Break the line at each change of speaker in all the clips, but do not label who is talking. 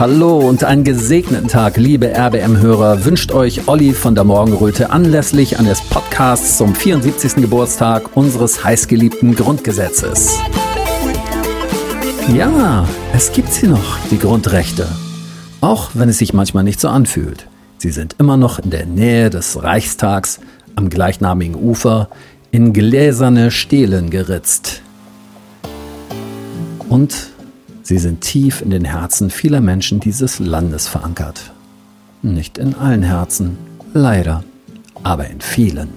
Hallo und einen gesegneten Tag, liebe RBM-Hörer, wünscht euch Olli von der Morgenröte anlässlich eines Podcasts zum 74. Geburtstag unseres heißgeliebten Grundgesetzes. Ja, es gibt sie noch, die Grundrechte. Auch wenn es sich manchmal nicht so anfühlt. Sie sind immer noch in der Nähe des Reichstags am gleichnamigen Ufer in gläserne Stelen geritzt. Und Sie sind tief in den Herzen vieler Menschen dieses Landes verankert. Nicht in allen Herzen, leider, aber in vielen.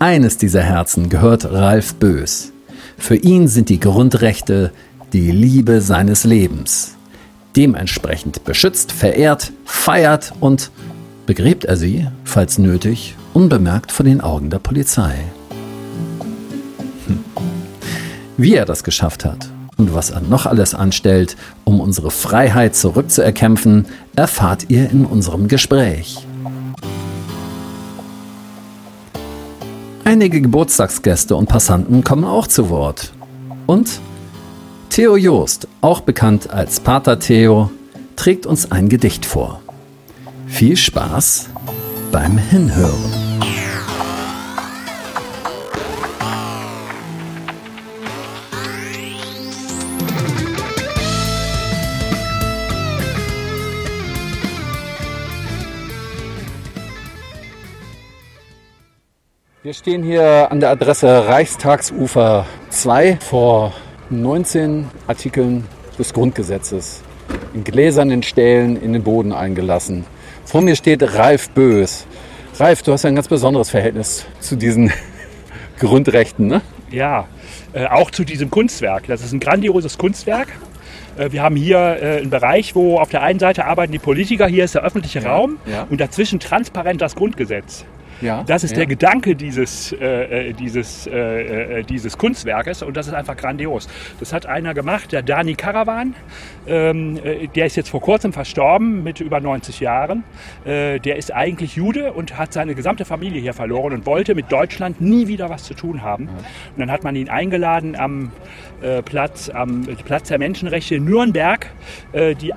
Eines dieser Herzen gehört Ralf Bös. Für ihn sind die Grundrechte die Liebe seines Lebens. Dementsprechend beschützt, verehrt, feiert und begräbt er sie, falls nötig, unbemerkt vor den Augen der Polizei. Wie er das geschafft hat und was er noch alles anstellt, um unsere Freiheit zurückzuerkämpfen, erfahrt ihr in unserem Gespräch. Einige Geburtstagsgäste und Passanten kommen auch zu Wort. Und Theo Joost, auch bekannt als Pater Theo, trägt uns ein Gedicht vor. Viel Spaß beim Hinhören. Wir stehen hier an der Adresse Reichstagsufer 2 vor 19 Artikeln des Grundgesetzes in gläsernen Stählen in den Boden eingelassen. Vor mir steht Ralf Bös. Ralf, du hast ja ein ganz besonderes Verhältnis zu diesen Grundrechten, ne?
Ja, äh, auch zu diesem Kunstwerk. Das ist ein grandioses Kunstwerk. Äh, wir haben hier äh, einen Bereich, wo auf der einen Seite arbeiten die Politiker, hier ist der öffentliche ja, Raum ja. und dazwischen transparent das Grundgesetz. Ja, das ist ja. der Gedanke dieses, äh, äh dieses, äh, äh, dieses Kunstwerkes und das ist einfach grandios. Das hat einer gemacht, der Dani Karawan. Ähm, äh, der ist jetzt vor kurzem verstorben mit über 90 Jahren. Äh, der ist eigentlich Jude und hat seine gesamte Familie hier verloren und wollte mit Deutschland nie wieder was zu tun haben. Und dann hat man ihn eingeladen am Platz, am Platz der Menschenrechte in Nürnberg, die,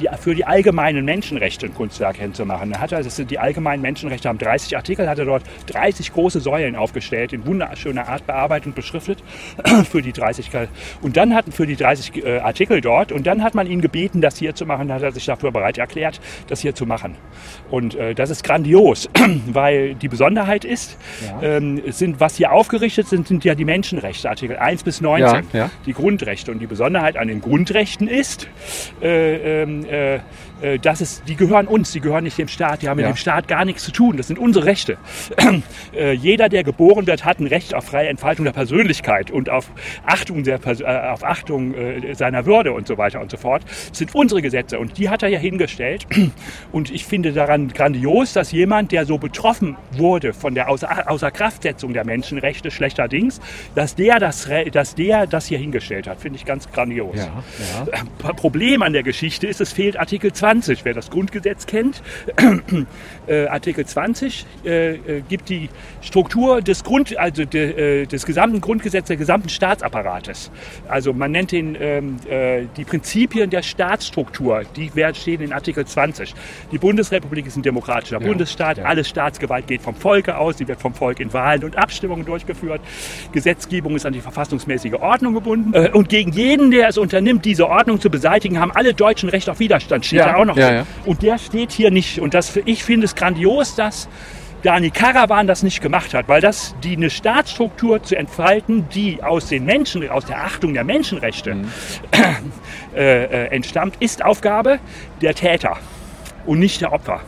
die, für die allgemeinen Menschenrechte ein Kunstwerk hinzumachen. Er hat das sind die allgemeinen Menschenrechte am 30 Artikel, hat er dort 30 große Säulen aufgestellt, in wunderschöner Art bearbeitet und beschriftet für die 30 und dann hatten für die 30 äh, Artikel dort und dann hat man ihn gebeten, das hier zu machen, hat er sich dafür bereit erklärt, das hier zu machen. Und äh, das ist grandios, weil die Besonderheit ist, ja. ähm, sind, was hier aufgerichtet sind, sind ja die Menschenrechte, Artikel 1 bis 19, ja, ja. die Grundrechte. Und die Besonderheit an den Grundrechten ist, äh, ähm, äh, äh, das ist, die gehören uns, die gehören nicht dem Staat, die haben mit dem Staat gar nichts zu tun. Das sind unsere Rechte. Äh, jeder, der geboren wird, hat ein Recht auf freie Entfaltung der Persönlichkeit und auf Achtung, der, äh, auf Achtung seiner Würde und so weiter und so fort. Das sind unsere Gesetze und die hat er ja hingestellt. Und ich finde daran grandios, dass jemand, der so betroffen wurde von der Außer Außerkraftsetzung der Menschenrechte schlechterdings, dass der das, dass der das hier hingestellt hat. Finde ich ganz grandios. Ja, ja. Problem an der Geschichte ist, es fehlt Artikel 20. Wer das Grundgesetz kennt, äh, Artikel 20 äh, äh, gibt die Struktur des, Grund, also de, äh, des gesamten Grundgesetzes, der gesamten Staatsapparates. Also man nennt den, ähm, äh, die Prinzipien der Staatsstruktur, die stehen in Artikel 20. Die Bundesrepublik ist ein demokratischer ja, Bundesstaat, ja. alle Staatsgewalt geht vom Volke aus, sie wird vom Volk in Wahlen und Abstimmungen durchgeführt. Gesetzgebung ist an die verfassungsmäßige Ordnung gebunden. Und gegen jeden, der es unternimmt, diese Ordnung zu beseitigen, haben alle Deutschen Recht auf Widerstand. Steht ja, auch noch. Ja, und der steht hier nicht. Und das, ich finde es grandios, dass Dani Karawan das nicht gemacht hat, weil das die eine Staatsstruktur zu entfalten, die aus den Menschen, aus der Achtung der Menschenrechte mhm. äh, äh, entstammt, ist Aufgabe der Täter und nicht der Opfer.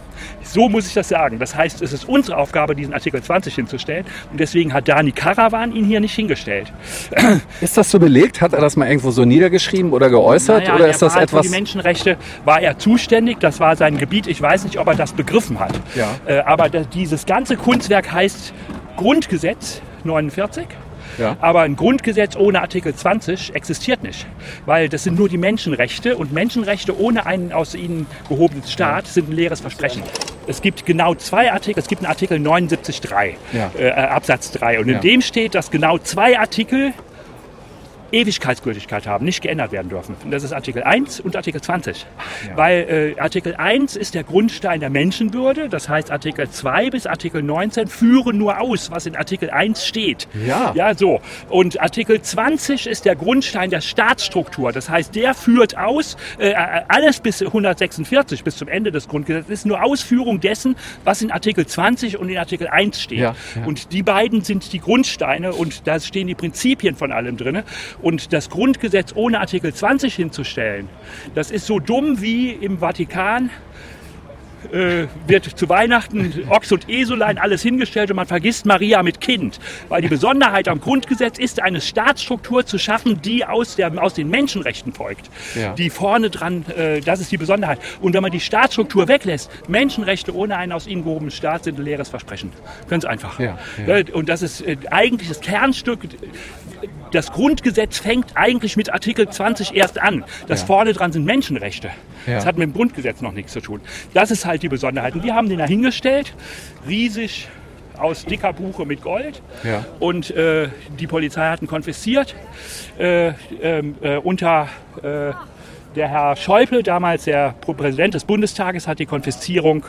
So muss ich das sagen. Das heißt, es ist unsere Aufgabe, diesen Artikel 20 hinzustellen. Und deswegen hat Dani Karawan ihn hier nicht hingestellt.
Ist das so belegt? Hat er das mal irgendwo so niedergeschrieben oder geäußert?
Naja,
oder ist das etwas?
Für die Menschenrechte war er zuständig. Das war sein Gebiet. Ich weiß nicht, ob er das begriffen hat. Ja. Äh, aber dieses ganze Kunstwerk heißt Grundgesetz 49. Ja. Aber ein Grundgesetz ohne Artikel 20 existiert nicht, weil das sind nur die Menschenrechte und Menschenrechte ohne einen aus ihnen gehobenen Staat sind ein leeres Versprechen. Es gibt genau zwei Artikel, es gibt einen Artikel 79.3, ja. äh, Absatz 3 und in ja. dem steht, dass genau zwei Artikel Ewigkeitsgültigkeit haben, nicht geändert werden dürfen. Das ist Artikel 1 und Artikel 20. Ja. Weil äh, Artikel 1 ist der Grundstein der Menschenwürde, das heißt Artikel 2 bis Artikel 19 führen nur aus, was in Artikel 1 steht.
Ja.
Ja, so. Und Artikel 20 ist der Grundstein der Staatsstruktur, das heißt, der führt aus, äh, alles bis 146, bis zum Ende des Grundgesetzes, ist nur Ausführung dessen, was in Artikel 20 und in Artikel 1 steht. Ja, ja. Und die beiden sind die Grundsteine und da stehen die Prinzipien von allem drin. Und das Grundgesetz ohne Artikel 20 hinzustellen, das ist so dumm wie im Vatikan äh, wird zu Weihnachten Ochs und Esolein alles hingestellt und man vergisst Maria mit Kind. Weil die Besonderheit am Grundgesetz ist, eine Staatsstruktur zu schaffen, die aus, der, aus den Menschenrechten folgt. Ja. Die vorne dran, äh, das ist die Besonderheit. Und wenn man die Staatsstruktur weglässt, Menschenrechte ohne einen aus ihnen gehobenen Staat sind ein leeres Versprechen. Ganz einfach. Ja, ja. Äh, und das ist äh, eigentlich das Kernstück das Grundgesetz fängt eigentlich mit Artikel 20 erst an. Das ja. vorne dran sind Menschenrechte. Ja. Das hat mit dem Grundgesetz noch nichts zu tun. Das ist halt die Besonderheit. Und wir haben den da hingestellt, riesig aus dicker Buche mit Gold. Ja. Und äh, die Polizei hat ihn konfisziert äh, ähm, äh, unter äh, der Herr Schäuble, damals der Präsident des Bundestages, hat die Konfiszierung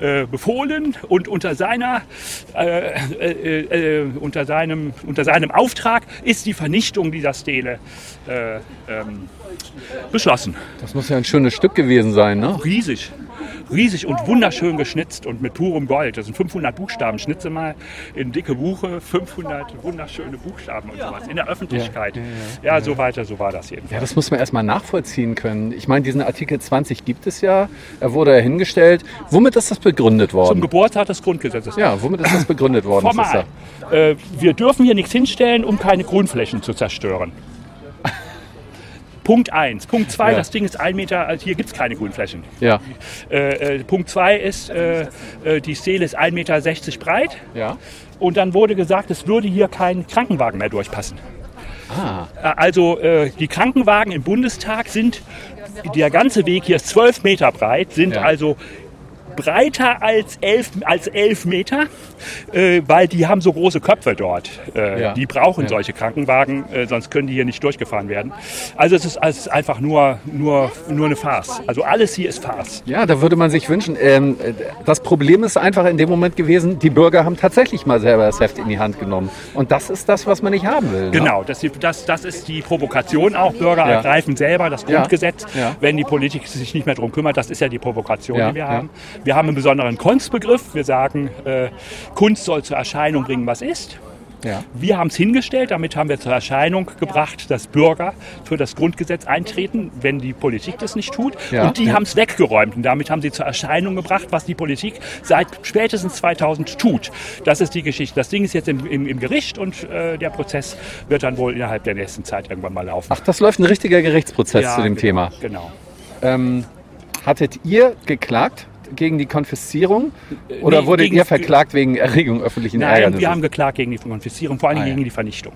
äh, befohlen und unter, seiner, äh, äh, äh unter, seinem, unter seinem Auftrag ist die Vernichtung dieser Stele äh, ähm, beschlossen.
Das muss ja ein schönes Stück gewesen sein, ne?
Riesig riesig und wunderschön geschnitzt und mit purem Gold. Das sind 500 Buchstaben. Schnitze mal in dicke Buche, 500 wunderschöne Buchstaben und sowas in der Öffentlichkeit. Ja, ja, ja, so weiter, so war das jedenfalls.
Ja, das muss man erstmal nachvollziehen können. Ich meine, diesen Artikel 20 gibt es ja. Er wurde ja hingestellt. Womit ist das begründet worden?
Zum Geburtstag des Grundgesetzes.
Ja, womit ist das begründet worden?
Formal. Äh, wir dürfen hier nichts hinstellen, um keine Grünflächen zu zerstören. Punkt 1. Punkt 2, ja. das Ding ist ein Meter, also hier gibt es keine Grünflächen.
Ja.
Äh, äh, Punkt 2 ist, äh, äh, die Stele ist 1,60 Meter breit.
Ja.
Und dann wurde gesagt, es würde hier kein Krankenwagen mehr durchpassen.
Ah.
Äh, also äh, die Krankenwagen im Bundestag sind, der ganze Weg hier ist 12 Meter breit, sind ja. also breiter als elf, als elf Meter, äh, weil die haben so große Köpfe dort. Äh, ja. Die brauchen ja. solche Krankenwagen, äh, sonst können die hier nicht durchgefahren werden. Also es ist, es ist, einfach nur, nur, nur eine Farce. Also alles hier ist Farce.
Ja, da würde man sich wünschen. Ähm, das Problem ist einfach in dem Moment gewesen, die Bürger haben tatsächlich mal selber das Heft in die Hand genommen. Und das ist das, was man nicht haben will. Ne?
Genau, das, das, das ist die Provokation auch. Bürger ja. ergreifen selber das Grundgesetz, wenn die Politik sich nicht mehr darum kümmert. Das ist ja die Provokation, die wir haben. Wir haben einen besonderen Kunstbegriff. Wir sagen, äh, Kunst soll zur Erscheinung bringen, was ist. Ja. Wir haben es hingestellt, damit haben wir zur Erscheinung gebracht, dass Bürger für das Grundgesetz eintreten, wenn die Politik das nicht tut. Ja. Und die ja. haben es weggeräumt und damit haben sie zur Erscheinung gebracht, was die Politik seit spätestens 2000 tut. Das ist die Geschichte. Das Ding ist jetzt im, im, im Gericht und äh, der Prozess wird dann wohl innerhalb der nächsten Zeit irgendwann mal laufen.
Ach, das läuft ein richtiger Gerichtsprozess zu dem
genau,
Thema.
Genau.
Ähm, hattet ihr geklagt? Gegen die Konfiszierung oder nee, wurde ihr verklagt wegen Erregung öffentlichen
Nein,
Ärgernisses?
wir haben geklagt gegen die Konfiszierung, vor allem ah, gegen ja. die Vernichtung.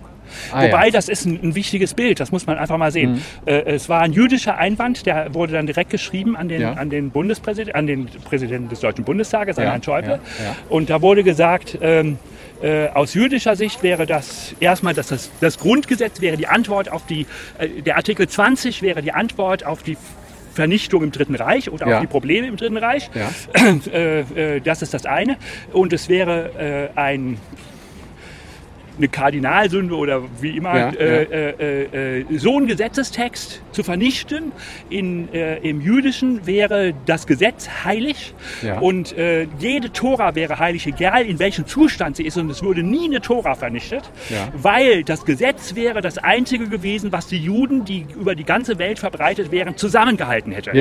Ah, Wobei, ja. das ist ein, ein, wichtiges Bild, das muss man einfach mal sehen. Mhm. Äh, es war ein jüdischer Einwand, der wurde dann direkt geschrieben an den, ja. an den Bundespräsidenten, an den Präsidenten des Deutschen Bundestages, an Herrn Schäuble. Und da wurde gesagt, ähm, äh, aus jüdischer Sicht wäre das erstmal, dass das, das Grundgesetz wäre die Antwort auf die, äh, der Artikel 20 wäre die Antwort auf die Vernichtung im Dritten Reich oder ja. auch die Probleme im Dritten Reich. Ja. Äh, äh, das ist das eine. Und es wäre äh, ein eine Kardinalsünde oder wie immer, ja, äh, äh, äh, so ein Gesetzestext zu vernichten. In, äh, Im Jüdischen wäre das Gesetz heilig ja. und äh, jede Tora wäre heilig, egal in welchem Zustand sie ist. Und es würde nie eine Tora vernichtet, ja. weil das Gesetz wäre das einzige gewesen, was die Juden, die über die ganze Welt verbreitet wären, zusammengehalten hätte.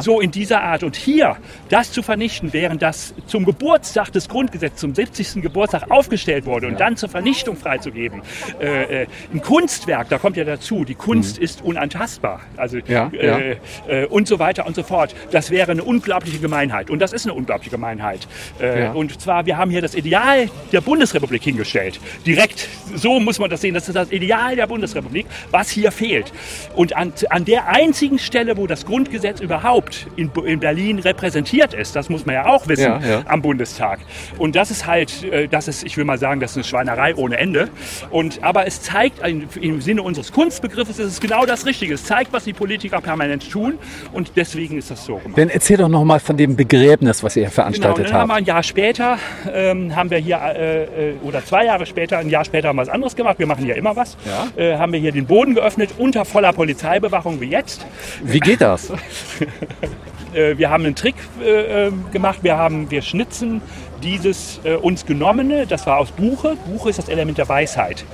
So in dieser Art. Und hier das zu vernichten, während das zum Geburtstag des Grundgesetzes, zum 70. Geburtstag aufgestellt wurde und dann zur Vernichtung freizugeben. Äh, äh, ein Kunstwerk, da kommt ja dazu, die Kunst mhm. ist unantastbar. Also ja, äh, ja. Äh, und so weiter und so fort. Das wäre eine unglaubliche Gemeinheit. Und das ist eine unglaubliche Gemeinheit. Äh, ja. Und zwar, wir haben hier das Ideal der Bundesrepublik hingestellt. Direkt, so muss man das sehen. Das ist das Ideal der Bundesrepublik, was hier fehlt. Und an, an der einzigen Stelle, wo das Grundgesetz überhaupt in, in Berlin repräsentiert ist, das muss man ja auch wissen, am Bundestag. Und das ist halt, das ist, ich will mal sagen, das ist eine Schweinerei ohne Ende. Ende. Und, aber es zeigt, im Sinne unseres Kunstbegriffes ist es genau das Richtige. Es zeigt, was die Politiker permanent tun und deswegen ist das so
gemacht. Dann erzähl doch nochmal von dem Begräbnis, was ihr hier veranstaltet genau,
habt. Haben wir ein Jahr später, ähm, haben wir hier, äh, äh, oder zwei Jahre später, ein Jahr später haben wir was anderes gemacht. Wir machen ja immer was. Ja. Äh, haben wir hier den Boden geöffnet unter voller Polizeibewachung wie jetzt.
Wie geht das?
Äh, wir haben einen Trick äh, ähm, gemacht. Wir, haben, wir schnitzen dieses äh, uns genommene, das war aus Buche. Buche ist das Element der Weisheit.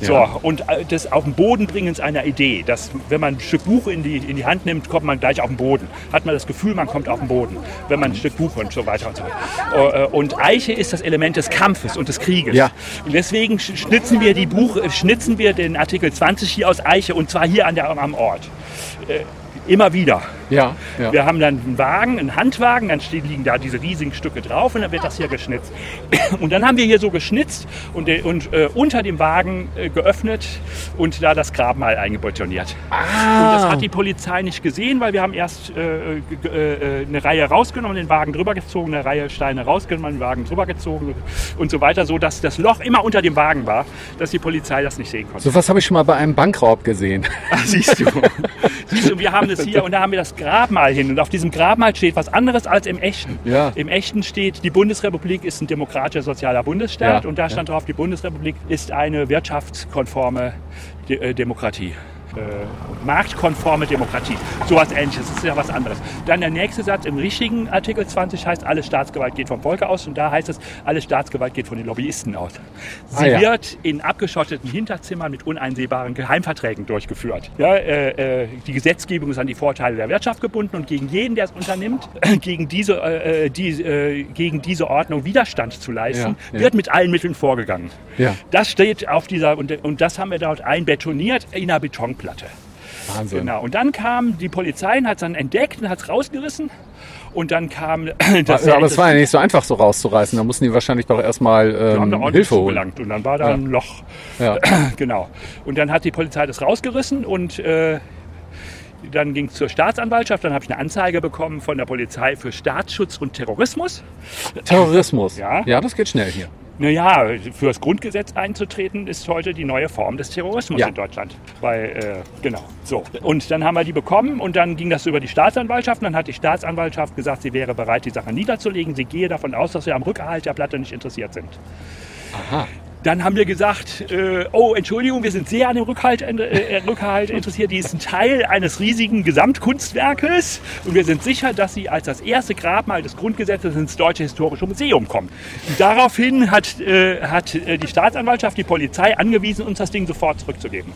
Ja. So, und äh, das auf den Boden bringen einer Idee. Dass, wenn man ein Stück Buche in die, in die Hand nimmt, kommt man gleich auf den Boden. Hat man das Gefühl, man kommt auf den Boden, wenn man ein Stück Buche und so weiter und so weiter. Äh, und Eiche ist das Element des Kampfes und des Krieges. Ja. Und deswegen schnitzen wir, die Buche, schnitzen wir den Artikel 20 hier aus Eiche und zwar hier an der, am Ort. Äh, immer wieder. Ja, ja. Wir haben dann einen Wagen, einen Handwagen, dann liegen da diese riesigen Stücke drauf und dann wird das hier geschnitzt. Und dann haben wir hier so geschnitzt und, und äh, unter dem Wagen äh, geöffnet und da das Grabmal eingebetoniert. Ah. Und das hat die Polizei nicht gesehen, weil wir haben erst äh, äh eine Reihe rausgenommen, den Wagen drüber gezogen, eine Reihe Steine rausgenommen, den Wagen drüber gezogen und so weiter, so dass das Loch immer unter dem Wagen war, dass die Polizei das nicht sehen konnte.
So was habe ich schon mal bei einem Bankraub gesehen.
Ach, siehst du. siehst du, wir haben das hier und da haben wir das Grabmal hin. Und auf diesem Grabmal steht was anderes als im echten. Ja. Im echten steht, die Bundesrepublik ist ein demokratischer sozialer Bundesstaat. Ja. Und da stand ja. drauf, die Bundesrepublik ist eine wirtschaftskonforme De äh, Demokratie äh, marktkonforme Demokratie. Sowas ähnliches, das ist ja was anderes. Dann der nächste Satz im richtigen Artikel 20 heißt, alle Staatsgewalt geht vom Volke aus und da heißt es, alle Staatsgewalt geht von den Lobbyisten aus. Sie ah, ja. wird in abgeschotteten Hinterzimmern mit uneinsehbaren Geheimverträgen durchgeführt. Ja, äh, äh, die Gesetzgebung ist an die Vorteile der Wirtschaft gebunden und gegen jeden, der es unternimmt, gegen diese, äh, die, äh, gegen diese Ordnung Widerstand zu leisten, ja, wird mit allen Mitteln vorgegangen. Das steht auf dieser, und, und das haben wir dort einbetoniert in einer Betonplatte. Platte. Wahnsinn. Genau. Und dann kam die Polizei und hat es dann entdeckt und hat es rausgerissen. Und dann kam
das. Aber es war ja nicht so einfach so rauszureißen. Da mussten die wahrscheinlich doch erstmal ähm, Hilfe holen. Gelangt.
Und dann war da ja. ein Loch. Ja. genau. Und dann hat die Polizei das rausgerissen und äh, dann ging es zur Staatsanwaltschaft. Dann habe ich eine Anzeige bekommen von der Polizei für Staatsschutz und Terrorismus.
Terrorismus? Ja. Ja, das geht schnell hier.
Naja, für das Grundgesetz einzutreten ist heute die neue Form des Terrorismus ja. in Deutschland. Weil, äh, genau, so. Und dann haben wir die bekommen und dann ging das über die Staatsanwaltschaft. Und dann hat die Staatsanwaltschaft gesagt, sie wäre bereit, die Sache niederzulegen. Sie gehe davon aus, dass wir am Rückerhalt der Platte nicht interessiert sind. Aha. Dann haben wir gesagt, äh, oh, Entschuldigung, wir sind sehr an dem Rückhalt, äh, äh, Rückhalt interessiert. Die ist ein Teil eines riesigen Gesamtkunstwerkes und wir sind sicher, dass sie als das erste Grabmal des Grundgesetzes ins Deutsche Historische Museum kommt. Daraufhin hat, äh, hat äh, die Staatsanwaltschaft die Polizei angewiesen, uns das Ding sofort zurückzugeben.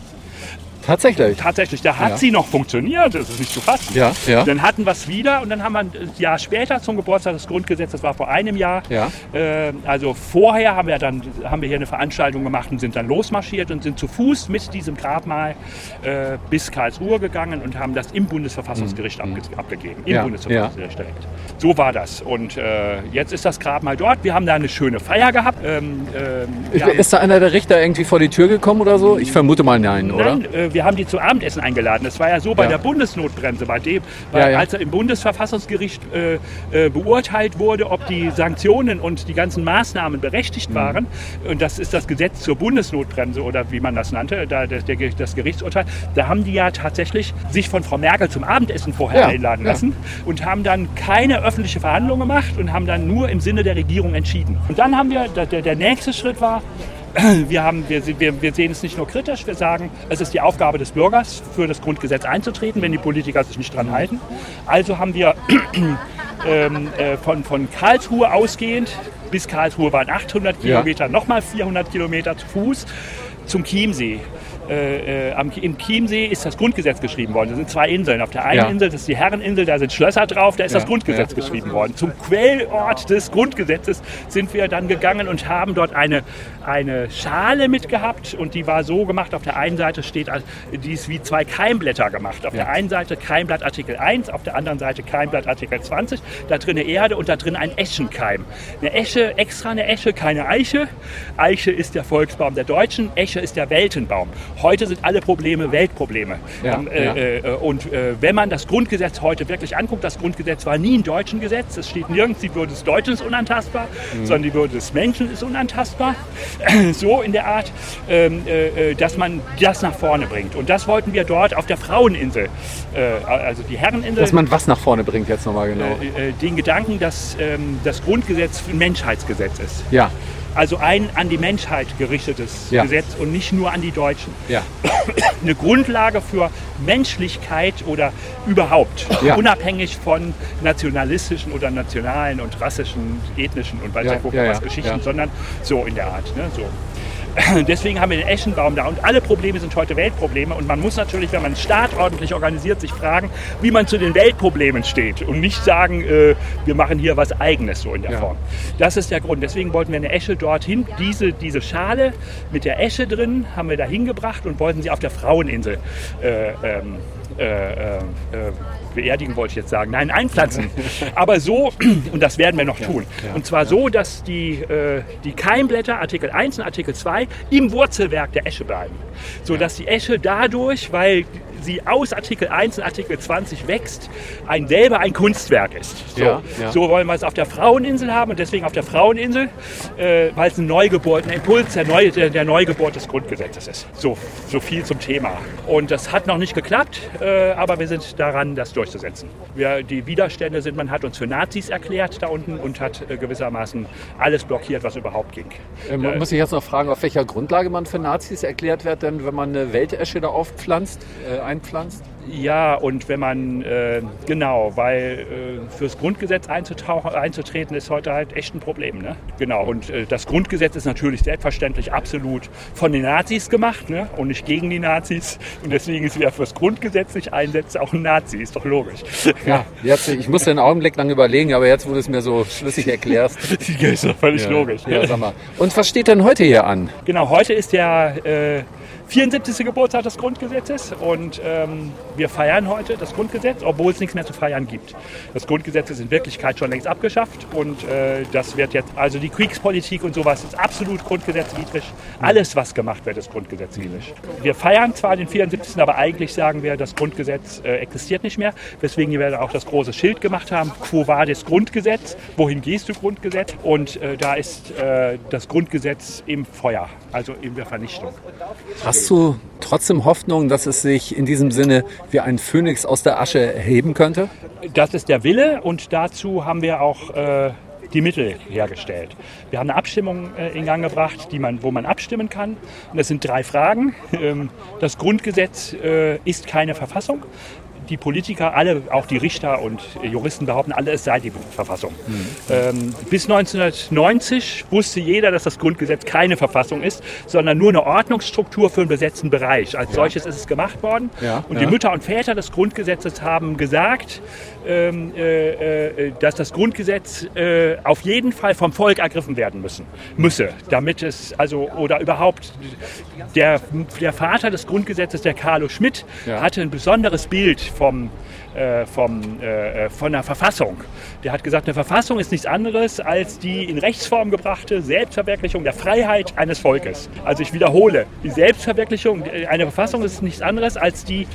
Tatsächlich?
Tatsächlich. Da hat ja. sie noch funktioniert. Das ist nicht zu fassen. Ja, ja. Dann hatten wir es wieder und dann haben wir ein Jahr später zum Geburtstag des Grundgesetzes, das war vor einem Jahr. Ja. Äh, also vorher haben wir dann haben wir hier eine Veranstaltung gemacht und sind dann losmarschiert und sind zu Fuß mit diesem Grabmal äh, bis Karlsruhe gegangen und haben das im Bundesverfassungsgericht mhm. abge abgegeben. Im ja. Bundesverfassungsgericht ja. direkt. So war das. Und äh, jetzt ist das Grabmal dort. Wir haben da eine schöne Feier gehabt. Ähm,
ähm ist da einer der Richter irgendwie vor die Tür gekommen oder so? Ich vermute mal nein, oder? Nein,
äh, wir haben die zu Abendessen eingeladen. Das war ja so bei ja. der Bundesnotbremse, bei dem, bei, ja, als er im Bundesverfassungsgericht äh, äh, beurteilt wurde, ob die Sanktionen und die ganzen Maßnahmen berechtigt mhm. waren. Und das ist das Gesetz zur Bundesnotbremse oder wie man das nannte, da, das, der, das Gerichtsurteil. Da haben die ja tatsächlich sich von Frau Merkel zum Abendessen vorher einladen lassen und haben dann keine öffentliche Verhandlung gemacht und haben dann nur im Sinne der Regierung entschieden. Und dann haben wir, der, der nächste Schritt war, wir, haben, wir, wir, wir sehen es nicht nur kritisch, wir sagen, es ist die Aufgabe des Bürgers, für das Grundgesetz einzutreten, wenn die Politiker sich nicht dran halten. Also haben wir ähm, äh, von, von Karlsruhe ausgehend, bis Karlsruhe waren 800 Kilometer, ja. nochmal 400 Kilometer zu Fuß zum Chiemsee äh, äh, am, im Chiemsee ist das Grundgesetz geschrieben worden. Das sind zwei Inseln. Auf der einen ja. Insel, das ist die Herreninsel, da sind Schlösser drauf, da ist ja. das Grundgesetz ja. geschrieben worden. Zum Quellort des Grundgesetzes sind wir dann gegangen und haben dort eine, eine Schale mitgehabt und die war so gemacht, auf der einen Seite steht, die ist wie zwei Keimblätter gemacht. Auf der einen Seite Keimblatt Artikel 1, auf der anderen Seite Keimblatt Artikel 20, da drin eine Erde und da drin ein Eschenkeim. Eine Esche, extra eine Esche, keine Eiche. Eiche ist der Volksbaum der Deutschen, Esche ist der Weltenbaum. Heute sind alle Probleme Weltprobleme.
Ja,
Ähm, äh,
ja.
äh, und äh, wenn man das Grundgesetz heute wirklich anguckt, das Grundgesetz war nie ein deutschen Gesetz. Es steht nirgends, die Würde des Deutschen ist unantastbar,
Mhm.
sondern die Würde des Menschen ist unantastbar. so in der Art, ähm, äh, äh, dass man das nach vorne bringt. Und das wollten wir dort auf der Fraueninsel, äh, also die Herreninsel,
Dass man was nach vorne bringt jetzt nochmal genau.
den Gedanken, dass ähm, das Grundgesetz ein Menschheitsgesetz ist.
Ja,
Also ein an die Menschheit gerichtetes
Ja.
Gesetz und nicht nur an die Deutschen.
ja.
Eine Grundlage für Menschlichkeit oder überhaupt,
Ja.
unabhängig von nationalistischen oder nationalen und rassischen, ethnischen und weiß
Ja, ja,
was Geschichten, sondern so in der Art. Ne? So. Deswegen haben wir den Eschenbaum da und alle Probleme sind heute Weltprobleme und man muss natürlich, wenn man einen Staat ordentlich organisiert, sich fragen, wie man zu den Weltproblemen steht und nicht sagen, äh, wir machen hier was Eigenes so in der
Ja.
Form. Das ist der Grund. Deswegen wollten wir eine Esche dorthin. Diese, diese Schale mit der Esche drin haben wir da hingebracht und wollten sie auf der Fraueninsel äh, ähm, äh, äh, äh, beerdigen, wollte ich jetzt sagen. Nein, einpflanzen. Aber so, und das werden wir noch tun.
ja,
und zwar so, dass die, äh, die Keimblätter, Artikel 1 und Artikel 2, im Wurzelwerk der Esche bleiben. Sodass die Esche dadurch, weil sie aus Artikel 1 und Artikel 20 wächst, ein, selber ein Kunstwerk ist. So,
Ja, ja.
so wollen wir es auf der Fraueninsel haben und deswegen auf der Fraueninsel, äh, weil es ein Neugeburt, ein Impuls der, Neu, der, der Neugeburt des Grundgesetzes ist. So, so viel zum Thema. Und das hat noch nicht geklappt, äh, aber wir sind daran, das durchzusetzen. Wir, die Widerstände sind, man hat uns für Nazis erklärt da unten und hat äh, gewissermaßen alles blockiert, was überhaupt ging.
Äh, man muss sich jetzt noch fragen, auf welcher Grundlage man für Nazis erklärt wird, denn wenn man eine Weltesche da aufpflanzt, äh, einpflanzt.
Ja, und wenn man, äh, genau, weil äh, fürs Grundgesetz einzutauchen, einzutreten ist heute halt echt ein Problem. Ne? Genau, und äh, das Grundgesetz ist natürlich selbstverständlich absolut von den Nazis gemacht ne? und nicht gegen die Nazis. Und deswegen ist, wer fürs Grundgesetz sich einsetzt, auch ein Nazi, ist doch logisch.
Ja, jetzt, ich musste einen Augenblick lang überlegen, aber jetzt, wo du es mir so schlüssig erklärst.
ist doch völlig
ja,
logisch.
Ja, sag mal. Und was steht denn heute hier an?
Genau, heute ist der äh, 74. Geburtstag des Grundgesetzes und ähm, wir feiern heute das Grundgesetz, obwohl es nichts mehr zu feiern gibt. Das Grundgesetz ist in Wirklichkeit schon längst abgeschafft und äh, das wird jetzt, also die Kriegspolitik und sowas ist absolut grundgesetzwidrig. Alles, was gemacht wird, ist grundgesetzwidrig. Wir feiern zwar den 74., aber eigentlich sagen wir, das Grundgesetz äh, existiert nicht mehr, weswegen wir auch das große Schild gemacht haben, Quo Vadis Grundgesetz, wohin gehst du Grundgesetz? Und äh, da ist äh, das Grundgesetz im Feuer, also in der Vernichtung.
Hast du trotzdem Hoffnung, dass es sich in diesem Sinne wie ein Phönix aus der Asche erheben könnte?
Das ist der Wille und dazu haben wir auch äh, die Mittel hergestellt. Wir haben eine Abstimmung äh, in Gang gebracht, man, wo man abstimmen kann. Und das sind drei Fragen. Ähm, das Grundgesetz äh, ist keine Verfassung. Die Politiker, alle, auch die Richter und Juristen behaupten alle, es sei die Verfassung. Ähm, bis 1990 wusste jeder, dass das Grundgesetz keine Verfassung ist, sondern nur eine Ordnungsstruktur für einen besetzten Bereich. Als solches ist es gemacht worden.
Ja,
und
ja.
die Mütter und Väter des Grundgesetzes haben gesagt, ähm, äh, äh, dass das Grundgesetz äh, auf jeden Fall vom Volk ergriffen werden müssen, müsse, damit es also oder überhaupt der, der Vater des Grundgesetzes, der Carlo Schmidt,
Ja.
hatte ein besonderes Bild vom äh, vom, äh, von der Verfassung. Der hat gesagt, eine Verfassung ist nichts anderes als die in Rechtsform gebrachte Selbstverwirklichung der Freiheit eines Volkes. Also ich wiederhole, die Selbstverwirklichung, äh, eine Verfassung ist nichts anderes als die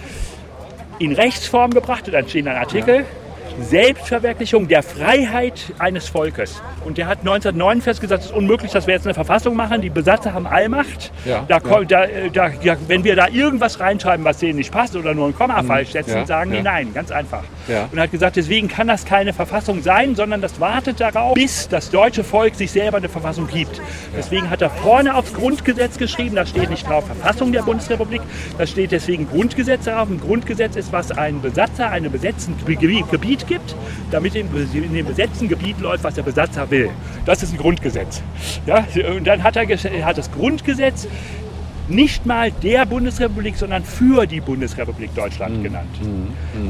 in Rechtsform gebrachte, dann stehen ein Artikel, Selbstverwirklichung der Freiheit eines Volkes. Und der hat 1949 gesagt, es ist unmöglich, dass wir jetzt eine Verfassung machen. Die Besatzer haben Allmacht.
Ja,
da,
ja.
Da, äh, da, ja, wenn wir da irgendwas reinschreiben, was denen nicht passt oder nur ein Komma falsch setzen,
Mhm.
Sagen die nein, ganz einfach. Und er hat gesagt, deswegen kann das keine Verfassung sein, sondern das wartet darauf, bis das deutsche Volk sich selber eine Verfassung gibt. Deswegen hat er vorne aufs Grundgesetz geschrieben, da steht nicht drauf Verfassung der Bundesrepublik, da steht deswegen Grundgesetz drauf. Ein Grundgesetz ist, was ein Besatzer einem besetzten Gebiet Gibt, damit in, dem besetzten Gebiet läuft, was der Besatzer will. Das ist ein Grundgesetz. Ja? Und dann hat er hat das Grundgesetz nicht mal der Bundesrepublik, sondern für die Bundesrepublik Deutschland genannt.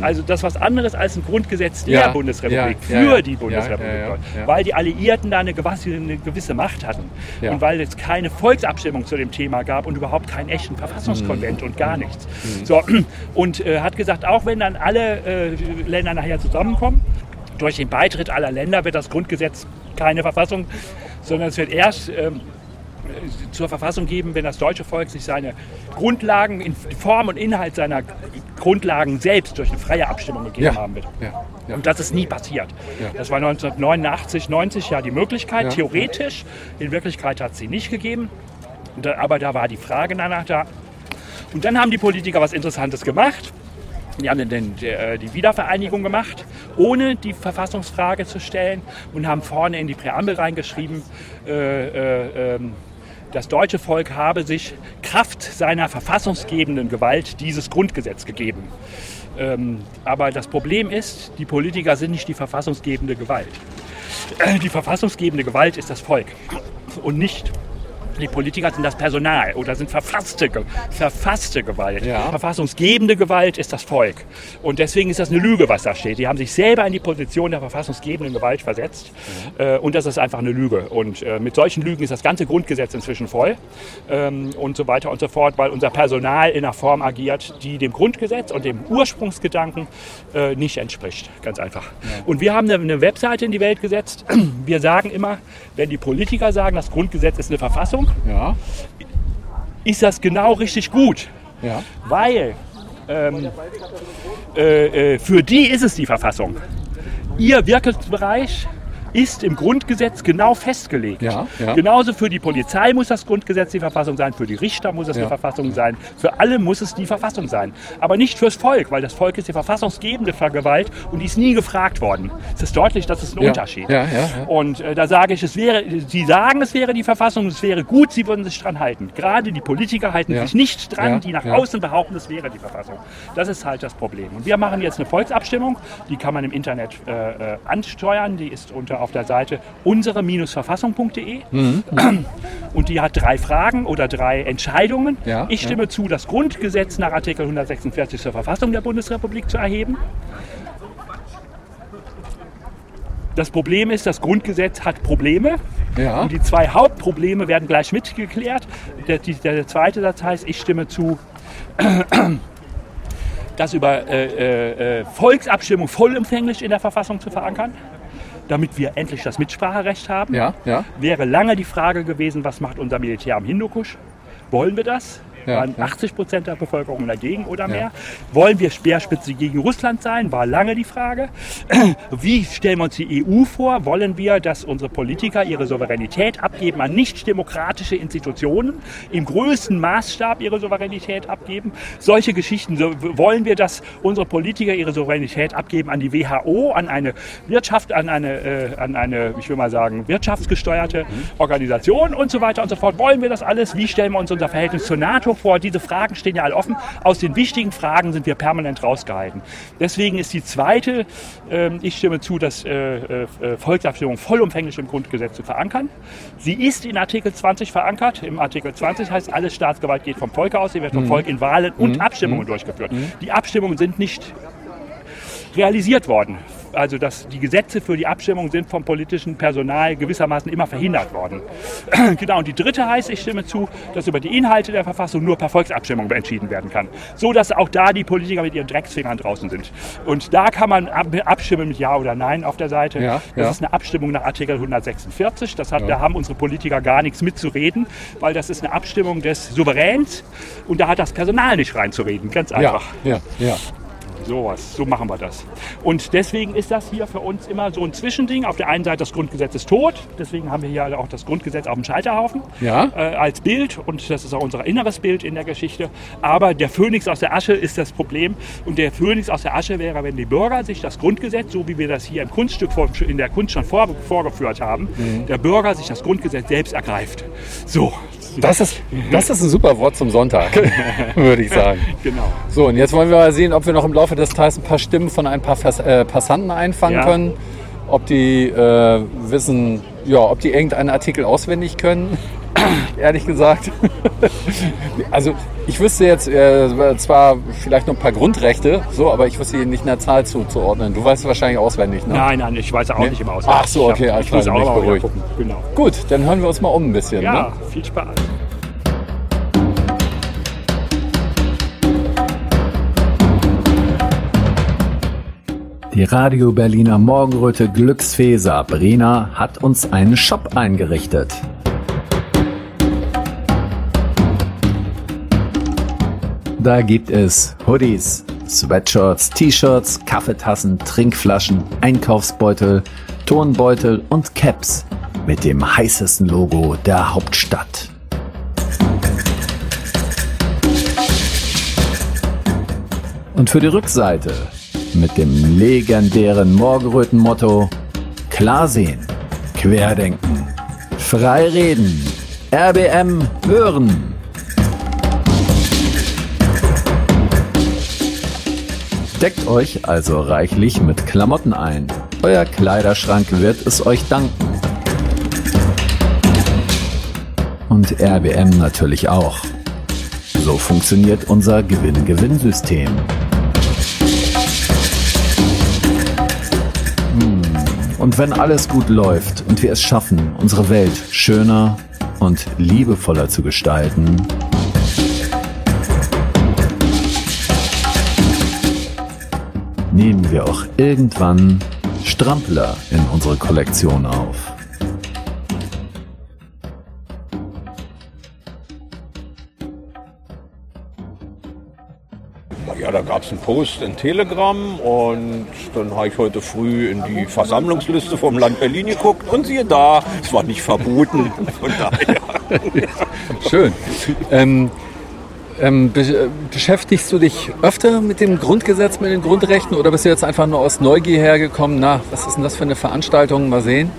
Also das was anderes als ein Grundgesetz der
Ja,
Bundesrepublik,
ja,
für
ja,
die Bundesrepublik Deutschland. Weil die Alliierten da eine gewisse, eine gewisse Macht hatten. Und weil es keine Volksabstimmung zu dem Thema gab und überhaupt keinen echten Verfassungskonvent
Mhm.
und gar nichts. So, und äh, hat gesagt, auch wenn dann alle äh, Länder nachher zusammenkommen, durch den Beitritt aller Länder wird das Grundgesetz keine Verfassung, sondern es wird erst ähm, zur Verfassung geben, wenn das deutsche Volk sich seine Grundlagen, in Form und Inhalt seiner Grundlagen selbst durch eine freie Abstimmung gegeben ja. haben wird. Ja. Ja. Und das ist nie passiert. Das war 1989, 90 ja die Möglichkeit, theoretisch. In Wirklichkeit hat sie nicht gegeben. Aber da war die Frage danach da. Und dann haben die Politiker was Interessantes gemacht. Die haben dann äh, die Wiedervereinigung gemacht, ohne die Verfassungsfrage zu stellen und haben vorne in die Präambel reingeschrieben, äh, äh, ähm, das deutsche Volk habe sich Kraft seiner verfassungsgebenden Gewalt dieses Grundgesetz gegeben. Ähm, aber das Problem ist, die Politiker sind nicht die verfassungsgebende Gewalt. Die verfassungsgebende Gewalt ist das Volk und nicht die Politiker sind das Personal oder sind verfasste, verfasste Gewalt. Ja. Verfassungsgebende Gewalt ist das Volk. Und deswegen ist das eine Lüge, was da steht. Die haben sich selber in die Position der verfassungsgebenden Gewalt versetzt. Mhm. und das ist einfach eine Lüge. Und äh, mit solchen Lügen ist das ganze Grundgesetz inzwischen voll. Ähm, und so weiter und so fort, weil unser Personal in einer Form agiert, die dem Grundgesetz und dem Ursprungsgedanken äh, nicht entspricht. Ganz einfach. Ja. Und wir haben eine Webseite in die Welt gesetzt. Wir sagen immer, wenn die Politiker sagen, das Grundgesetz ist eine Verfassung, Verfassung, ja. ist das genau richtig gut. Ja. Weil ähm, äh, äh, für die ist es die Verfassung. Ihr Wirkungsbereich ist im Grundgesetz genau festgelegt. Ja, ja. Genauso für die Polizei muss das Grundgesetz die Verfassung sein, für die Richter muss es ja. die Verfassung sein, für alle muss es die Verfassung sein. Aber nicht fürs Volk, weil das Volk ist die verfassungsgebende Gewalt und die ist nie gefragt worden. Es ist deutlich, das ist ein Unterschied. Und äh, da sage ich, es wäre, Sie sagen, es wäre die Verfassung, es wäre gut, Sie würden sich dran halten. Gerade die Politiker halten sich nicht dran, die nach außen behaupten, es wäre die Verfassung. Das ist halt das Problem. Und wir machen jetzt eine Volksabstimmung, die kann man im Internet äh, äh ansteuern, die ist unter auf der Seite unsere-verfassung.de mhm. und die hat drei Fragen oder drei Entscheidungen. Ja, ich stimme ja. zu, das Grundgesetz nach Artikel 146 zur Verfassung der Bundesrepublik zu erheben. Das Problem ist, das Grundgesetz hat Probleme. Ja. Und die zwei Hauptprobleme werden gleich mitgeklärt. Der, der zweite Satz heißt, ich stimme zu, das über äh, äh, äh, Volksabstimmung vollumfänglich in der Verfassung zu verankern damit wir endlich das Mitspracherecht haben. Ja, ja. Wäre lange die Frage gewesen, was macht unser Militär am Hindukusch? Wollen wir das? Ja, waren 80 Prozent der Bevölkerung dagegen oder mehr. Ja. Wollen wir Speerspitze gegen Russland sein? War lange die Frage. Wie stellen wir uns die EU vor? Wollen wir, dass unsere Politiker ihre Souveränität abgeben an nicht-demokratische Institutionen, im größten Maßstab ihre Souveränität abgeben? Solche Geschichten. Wollen wir, dass unsere Politiker ihre Souveränität abgeben an die WHO, an eine Wirtschaft, an eine, äh, an eine ich will mal sagen, wirtschaftsgesteuerte mhm. Organisation und so weiter und so fort? Wollen wir das alles? Wie stellen wir uns unser Verhältnis zur NATO vor? Diese Fragen stehen ja alle offen. Aus den wichtigen Fragen sind wir permanent rausgehalten. Deswegen ist die zweite, äh, ich stimme zu, dass äh, äh, Volksabstimmung vollumfänglich im Grundgesetz zu verankern. Sie ist in Artikel 20 verankert. Im Artikel 20 heißt, alle Staatsgewalt geht vom Volke aus, sie wird vom mhm. Volk in Wahlen und mhm. Abstimmungen mhm. durchgeführt. Die Abstimmungen sind nicht realisiert worden also dass die Gesetze für die Abstimmung sind vom politischen Personal gewissermaßen immer verhindert worden. genau, und die dritte heißt, ich stimme zu, dass über die Inhalte der Verfassung nur per Volksabstimmung entschieden werden kann. So dass auch da die Politiker mit ihren Drecksfingern draußen sind. Und da kann man abstimmen mit Ja oder Nein auf der Seite. Ja, das ja. ist eine Abstimmung nach Artikel 146. Das hat, ja. Da haben unsere Politiker gar nichts mitzureden, weil das ist eine Abstimmung des Souveräns und da hat das Personal nicht reinzureden. Ganz einfach.
Ja, ja, ja.
Sowas, so machen wir das. Und deswegen ist das hier für uns immer so ein Zwischending. Auf der einen Seite das Grundgesetz ist tot, deswegen haben wir hier auch das Grundgesetz auf dem Scheiterhaufen ja. äh, als Bild und das ist auch unser inneres Bild in der Geschichte. Aber der Phönix aus der Asche ist das Problem und der Phönix aus der Asche wäre, wenn die Bürger sich das Grundgesetz, so wie wir das hier im Kunststück in der Kunst schon vor, vorgeführt haben, mhm. der Bürger sich das Grundgesetz selbst ergreift. So,
das ist, das ist ein super Wort zum Sonntag, würde ich sagen. Genau. So, und jetzt wollen wir mal sehen, ob wir noch im Laufe des Tages ein paar Stimmen von ein paar äh, Passanten einfangen ja. können. Ob die äh, wissen, ja, ob die irgendeinen Artikel auswendig können. Ehrlich gesagt. also ich wüsste jetzt äh, zwar vielleicht noch ein paar Grundrechte, so, aber ich wüsste hier nicht eine Zahl zuzuordnen. Du weißt wahrscheinlich auswendig, ne?
Nein, nein, ich weiß auch nee? nicht immer auswendig.
Ach so, okay, alles klar, bin ich beruhigt. Genau. Gut, dann hören wir uns mal um ein bisschen.
Ja, ne? viel Spaß.
Die Radio Berliner Morgenröte Glücksfee Sabrina hat uns einen Shop eingerichtet. Da gibt es Hoodies, Sweatshirts, T-Shirts, Kaffeetassen, Trinkflaschen, Einkaufsbeutel, Turnbeutel und Caps mit dem heißesten Logo der Hauptstadt. Und für die Rückseite mit dem legendären Morgenröten-Motto Klar sehen, querdenken, frei reden, RBM hören. Deckt euch also reichlich mit Klamotten ein. Euer Kleiderschrank wird es euch danken. Und RBM natürlich auch. So funktioniert unser Gewinn-Gewinn-System. Hm. Und wenn alles gut läuft und wir es schaffen, unsere Welt schöner und liebevoller zu gestalten, nehmen wir auch irgendwann Strampler in unsere Kollektion auf.
Ja, da gab es einen Post in Telegram und dann habe ich heute früh in die Versammlungsliste vom Land Berlin geguckt und siehe da, es war nicht verboten. Von daher.
Schön. Ähm, ähm, be beschäftigst du dich öfter mit dem Grundgesetz, mit den Grundrechten oder bist du jetzt einfach nur aus Neugier hergekommen? Na, was ist denn das für eine Veranstaltung? Mal sehen.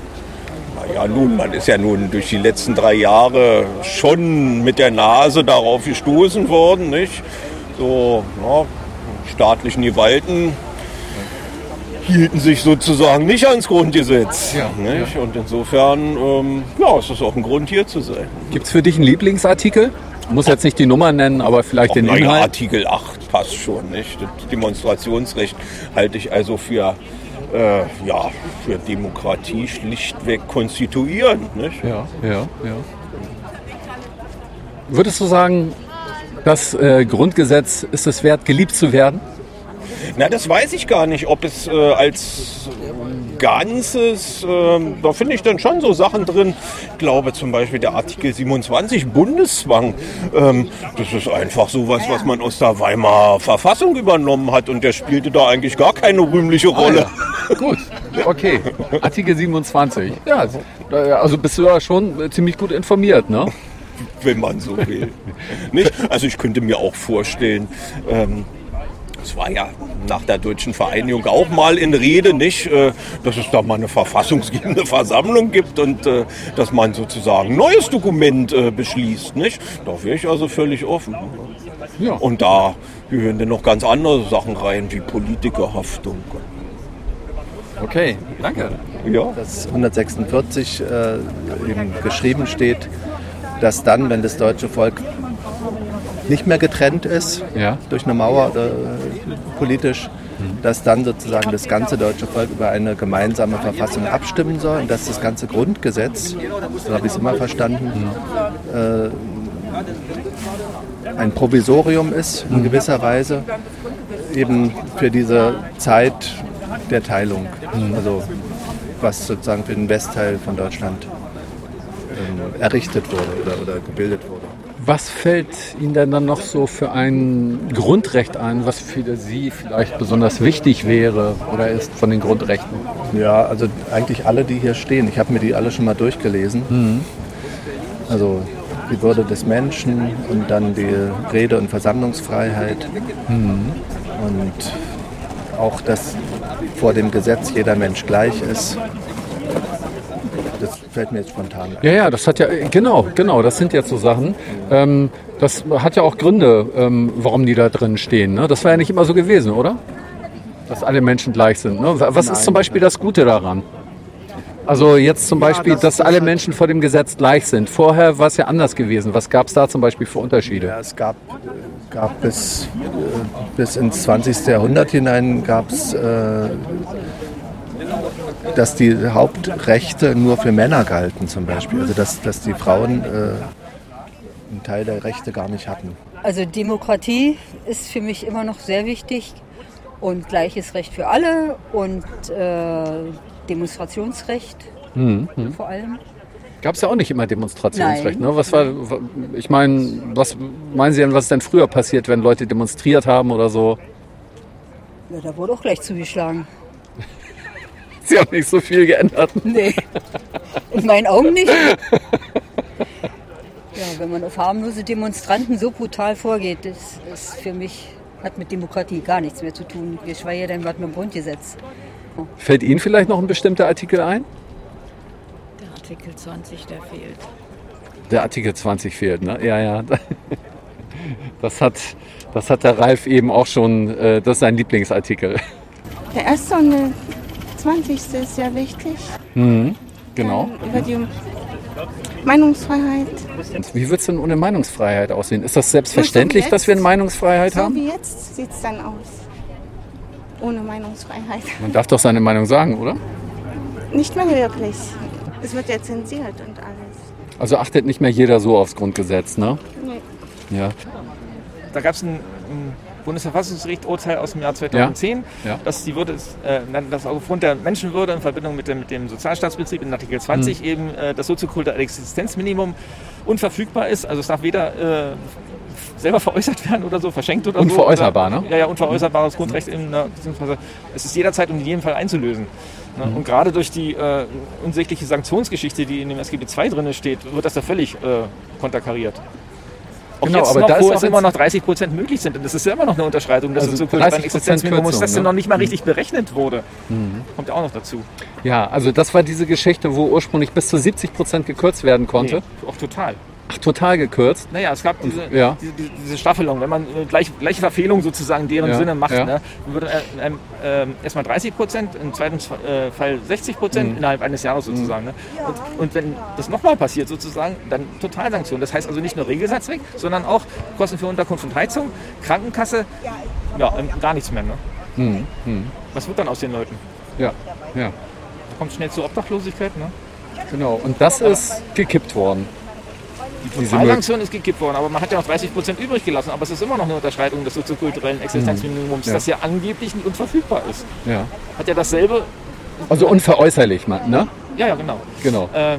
Ja, nun, man ist ja nun durch die letzten drei Jahre schon mit der Nase darauf gestoßen worden, nicht? So, ja, staatlichen Gewalten hielten sich sozusagen nicht ans Grundgesetz.
Ja,
nicht? Und insofern, ähm, ja, ist das auch ein Grund, hier zu sein.
Gibt es für dich einen Lieblingsartikel? Muss jetzt nicht die Nummer nennen, aber vielleicht
Auch
den
naja,
Inhalt.
Artikel 8 passt schon, nicht? Das Demonstrationsrecht halte ich also für, äh, ja, für Demokratie schlichtweg konstituierend, nicht?
Ja, ja, ja. Würdest du sagen, das äh, Grundgesetz ist es wert, geliebt zu werden?
Na, das weiß ich gar nicht, ob es äh, als Ganzes, ähm, da finde ich dann schon so Sachen drin. Ich glaube zum Beispiel der Artikel 27 Bundeszwang. Ähm, das ist einfach sowas, was man aus der Weimarer Verfassung übernommen hat und der spielte da eigentlich gar keine rühmliche Rolle.
Ah, ja. Gut, okay. Artikel 27. Ja, also bist du ja schon ziemlich gut informiert, ne?
wenn man so will. Nicht? Also ich könnte mir auch vorstellen, ähm, es war ja nach der deutschen Vereinigung auch mal in Rede, nicht, äh, dass es da mal eine verfassungsgebende Versammlung gibt und äh, dass man sozusagen ein neues Dokument äh, beschließt. Nicht? Da wäre ich also völlig offen.
Ja.
Und da gehören dann noch ganz andere Sachen rein, wie Politikerhaftung.
Okay, danke.
Ja.
dass 146 äh, eben geschrieben steht, dass dann, wenn das deutsche Volk nicht mehr getrennt ist
Ja.
durch eine Mauer äh, politisch, dass dann sozusagen das ganze deutsche Volk über eine gemeinsame Verfassung abstimmen soll und dass das ganze Grundgesetz, so habe ich es immer verstanden, äh, ein Provisorium ist in gewisser Weise, eben für diese Zeit der Teilung, also was sozusagen für den Westteil von Deutschland ähm, errichtet wurde oder, oder gebildet wurde.
Was fällt Ihnen denn dann noch so für ein Grundrecht ein, was für Sie vielleicht besonders wichtig wäre oder ist von den Grundrechten?
Ja, also eigentlich alle, die hier stehen. Ich habe mir die alle schon mal durchgelesen. Also die Würde des Menschen und dann die Rede- und Versammlungsfreiheit. Und auch, dass vor dem Gesetz jeder Mensch gleich ist. Das fällt mir jetzt spontan ein.
Ja, ja, das hat ja, genau, genau, das sind jetzt so Sachen. Ähm, das hat ja auch Gründe, ähm, warum die da drin stehen. Ne? Das war ja nicht immer so gewesen, oder? Dass alle Menschen gleich sind. Ne? Was ist zum Beispiel das Gute daran? Also jetzt zum Beispiel,
das-
dass
das
alle
hat-
Menschen vor dem Gesetz gleich sind. Vorher war es ja anders gewesen. Was gab es da zum Beispiel für Unterschiede?
Ja, es gab, gab bis, äh, bis ins 20. Jahrhundert hinein gab es, äh, dass die Hauptrechte nur für Männer galten zum Beispiel. Also dass, dass die Frauen äh, einen Teil der Rechte gar nicht hatten.
Also Demokratie ist für mich immer noch sehr wichtig und gleiches Recht für alle und äh, Demonstrationsrecht vor allem.
gab es ja auch nicht immer Demonstrationsrecht. Ne? Was war, ich meine, was meinen Sie denn, was ist denn früher passiert, wenn Leute demonstriert haben oder so?
Ja, da wurde auch gleich zugeschlagen.
Sie haben nicht so viel geändert.
Nee, in meinen Augen nicht. Ja, wenn man auf harmlose Demonstranten so brutal vorgeht, das ist für mich, hat mit Demokratie gar nichts mehr zu tun. Geschweige denn was mit dem Grundgesetz.
Fällt Ihnen vielleicht noch ein bestimmter Artikel ein?
Der Artikel 20, der fehlt.
Der Artikel 20 fehlt, ne? Ja, ja. Das hat, das hat der Ralf eben auch schon, äh, das ist sein Lieblingsartikel.
Der erste und 20. ist sehr wichtig.
Mhm, genau.
Dann über die Meinungsfreiheit.
Wie wird es denn ohne Meinungsfreiheit aussehen? Ist das selbstverständlich,
So
dass wir eine. Meinungsfreiheit
So
haben?
wie jetzt sieht es dann aus. Ohne Meinungsfreiheit.
Man darf doch seine Meinung sagen, oder?
Nicht mehr wirklich. Es wird ja zensiert und alles.
Also achtet nicht mehr jeder so aufs Grundgesetz, ne?
Nee.
Ja.
Da gab es ein, ein Bundesverfassungsgericht-Urteil aus dem Jahr 2010,
Ja.
dass die Würde, äh, das aufgrund der Menschenwürde in Verbindung mit dem, mit dem Sozialstaatsprinzip in Artikel 20
Mhm.
eben äh, das soziokulturelle Existenzminimum unverfügbar ist. Also es darf weder äh, selber veräußert werden oder so, verschenkt oder
Unveräußerbar,
so.
ne?
Oder, ja, ja, unveräußerbares Grundrecht, in, ne, beziehungsweise es ist jederzeit und in jedem Fall einzulösen. Ne?
Mhm.
Und gerade durch die äh, unsägliche Sanktionsgeschichte, die in dem SGB II drin steht, wird das da völlig äh, konterkariert. Auch
Genau,
jetzt
aber
noch,
da
wo
ist
es immer noch 30 Prozent möglich sind. Und das ist ja immer noch eine Unterschreitung des
Also 30%
Existenzminimums, das
Kürzung,
denn
ne?
noch nicht mal richtig berechnet wurde.
Mhm.
Kommt ja auch noch dazu.
Ja, also das war diese Geschichte, wo ursprünglich bis zu 70 Prozent gekürzt werden konnte.
Nee, auch total.
Ach, total gekürzt.
Naja, es gab diese,
ja.
diese, diese, diese Staffelung, wenn man äh, gleich, gleiche Verfehlung sozusagen deren
Ja,
Sinne macht,
ja.
ne, dann würde äh, ähm, erstmal 30 Prozent, im zweiten äh, Fall 60 Prozent
Mhm.
innerhalb eines Jahres sozusagen. Ne? Und, und wenn das nochmal passiert sozusagen, dann Totalsanktion. Das heißt also nicht nur Regelsatz weg, sondern auch Kosten für Unterkunft und Heizung, Krankenkasse, ja, ähm, gar nichts mehr. Ne?
Mhm. Mhm.
Was wird dann aus den Leuten?
Ja, ja,
Kommt schnell zur Obdachlosigkeit, ne?
genau. Und das ist gekippt worden.
Die
Diese
Totalsanktion ist gekippt worden, aber man hat ja noch 30 Prozent übrig gelassen. Aber es ist immer noch eine Unterschreitung des soziokulturellen Existenzminimums.
Ja.
das ja angeblich nicht unverfügbar ist.
Ja.
Hat ja dasselbe,
Also unveräußerlich, man, ne?
ja, ja, genau.
Genau.
Äh,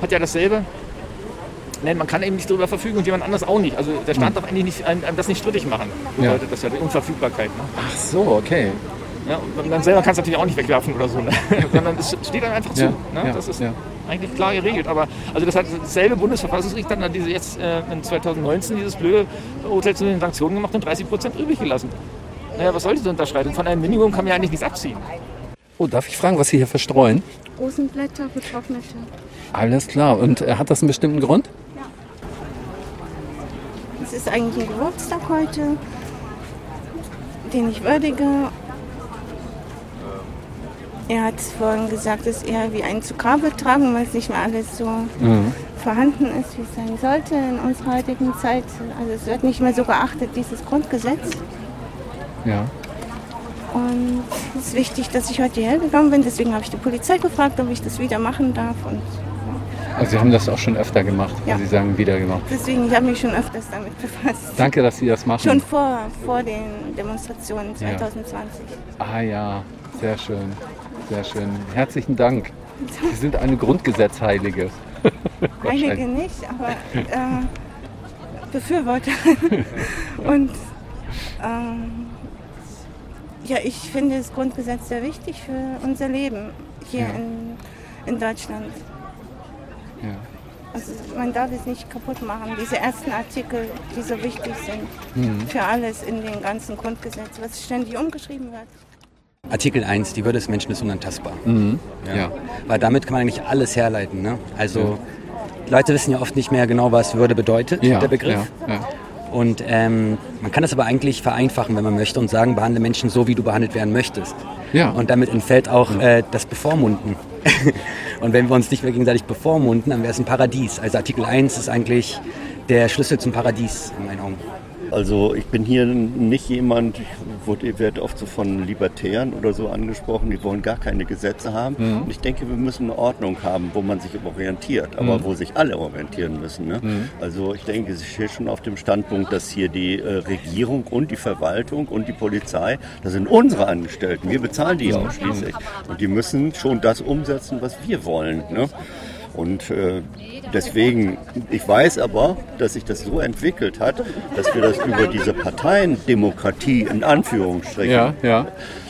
hat ja dasselbe. Nein, man kann eben nicht darüber verfügen und jemand anders auch nicht. Also der Staat darf eigentlich nicht, einem, das nicht strittig machen.
Mhm. Ja.
Bedeutet das ja die Unverfügbarkeit. Ne?
Ach so, okay.
Ja, und man selber kann es natürlich auch nicht wegwerfen oder so, ne? sondern es steht dann einfach zu.
Ja,
Ne?
ja,
das ist
ja.
eigentlich klar geregelt. Aber also das hat dasselbe Bundesverfassungsgericht dann diese jetzt äh, in 2019 dieses blöde Urteil zu den Sanktionen gemacht und 30 Prozent übrig gelassen. Naja, was soll diese Unterschreitung? Von einem Minimum kann man ja eigentlich nichts abziehen.
Oh, darf ich fragen, was Sie hier verstreuen?
Rosenblätter, getrocknete.
Alles klar. Und äh, hat das einen bestimmten Grund?
Es ist eigentlich ein Geburtstag heute, den ich würdige. Er hat vorhin gesagt, es ist eher wie ein zu Grabe tragen, weil es nicht mehr alles so
Mhm.
vorhanden ist, wie es sein sollte in unserer heutigen Zeit. Also es wird nicht mehr so geachtet, dieses Grundgesetz.
Ja.
Und es ist wichtig, dass ich heute hierher gegangen bin. Deswegen habe ich die Polizei gefragt, ob ich das wieder machen darf. Und
Also Sie haben das auch schon öfter gemacht,
Ja.
weil Sie sagen wieder gemacht.
deswegen, ich habe mich schon öfters damit befasst.
Danke, dass Sie das machen.
Schon vor, vor den Demonstrationen
Ja.
2020.
Ah ja, sehr schön. Sehr schön. Herzlichen Dank. Sie sind eine Grundgesetzheilige.
Einige
Wahrscheinlich.
nicht, aber äh, Befürworter. Und ähm, ja, ich finde das Grundgesetz sehr wichtig für unser Leben hier
Ja.
in, in Deutschland.
Ja.
Also man darf es nicht kaputt machen. Diese ersten Artikel, die so wichtig sind
Mhm.
für alles in dem ganzen Grundgesetz, was ständig umgeschrieben wird.
Artikel 1, die Würde des Menschen ist unantastbar.
Mhm. Ja.
Weil damit kann man eigentlich alles herleiten. Ne? Also Leute wissen ja oft nicht mehr genau, was Würde bedeutet,
Ja,
der Begriff.
ja, ja.
Und ähm, man kann das aber eigentlich vereinfachen, wenn man möchte, und sagen, behandle Menschen so, wie du behandelt werden möchtest.
Ja.
Und damit entfällt auch äh, das Bevormunden. und wenn wir uns nicht mehr gegenseitig bevormunden, dann wäre es ein Paradies. Also Artikel 1 ist eigentlich der Schlüssel zum Paradies in meinen Augen.
Also ich bin hier nicht jemand, ich wurde- werde oft so von Libertären oder so angesprochen, die wollen gar keine Gesetze haben.
Mhm.
Und ich denke, wir müssen eine Ordnung haben, wo man sich orientiert, aber
Mhm.
wo sich alle orientieren müssen. Ne?
Mhm.
Also ich denke, ich stehe schon auf dem Standpunkt, dass hier die äh, Regierung und die Verwaltung und die Polizei, das sind unsere Angestellten, wir bezahlen die ja auch schließlich. Und die müssen schon das umsetzen, was wir wollen. Ne? Und äh, deswegen, ich weiß aber, dass sich das so entwickelt hat, dass wir das über diese Parteiendemokratie in Anführungsstrichen,
Ja, ja.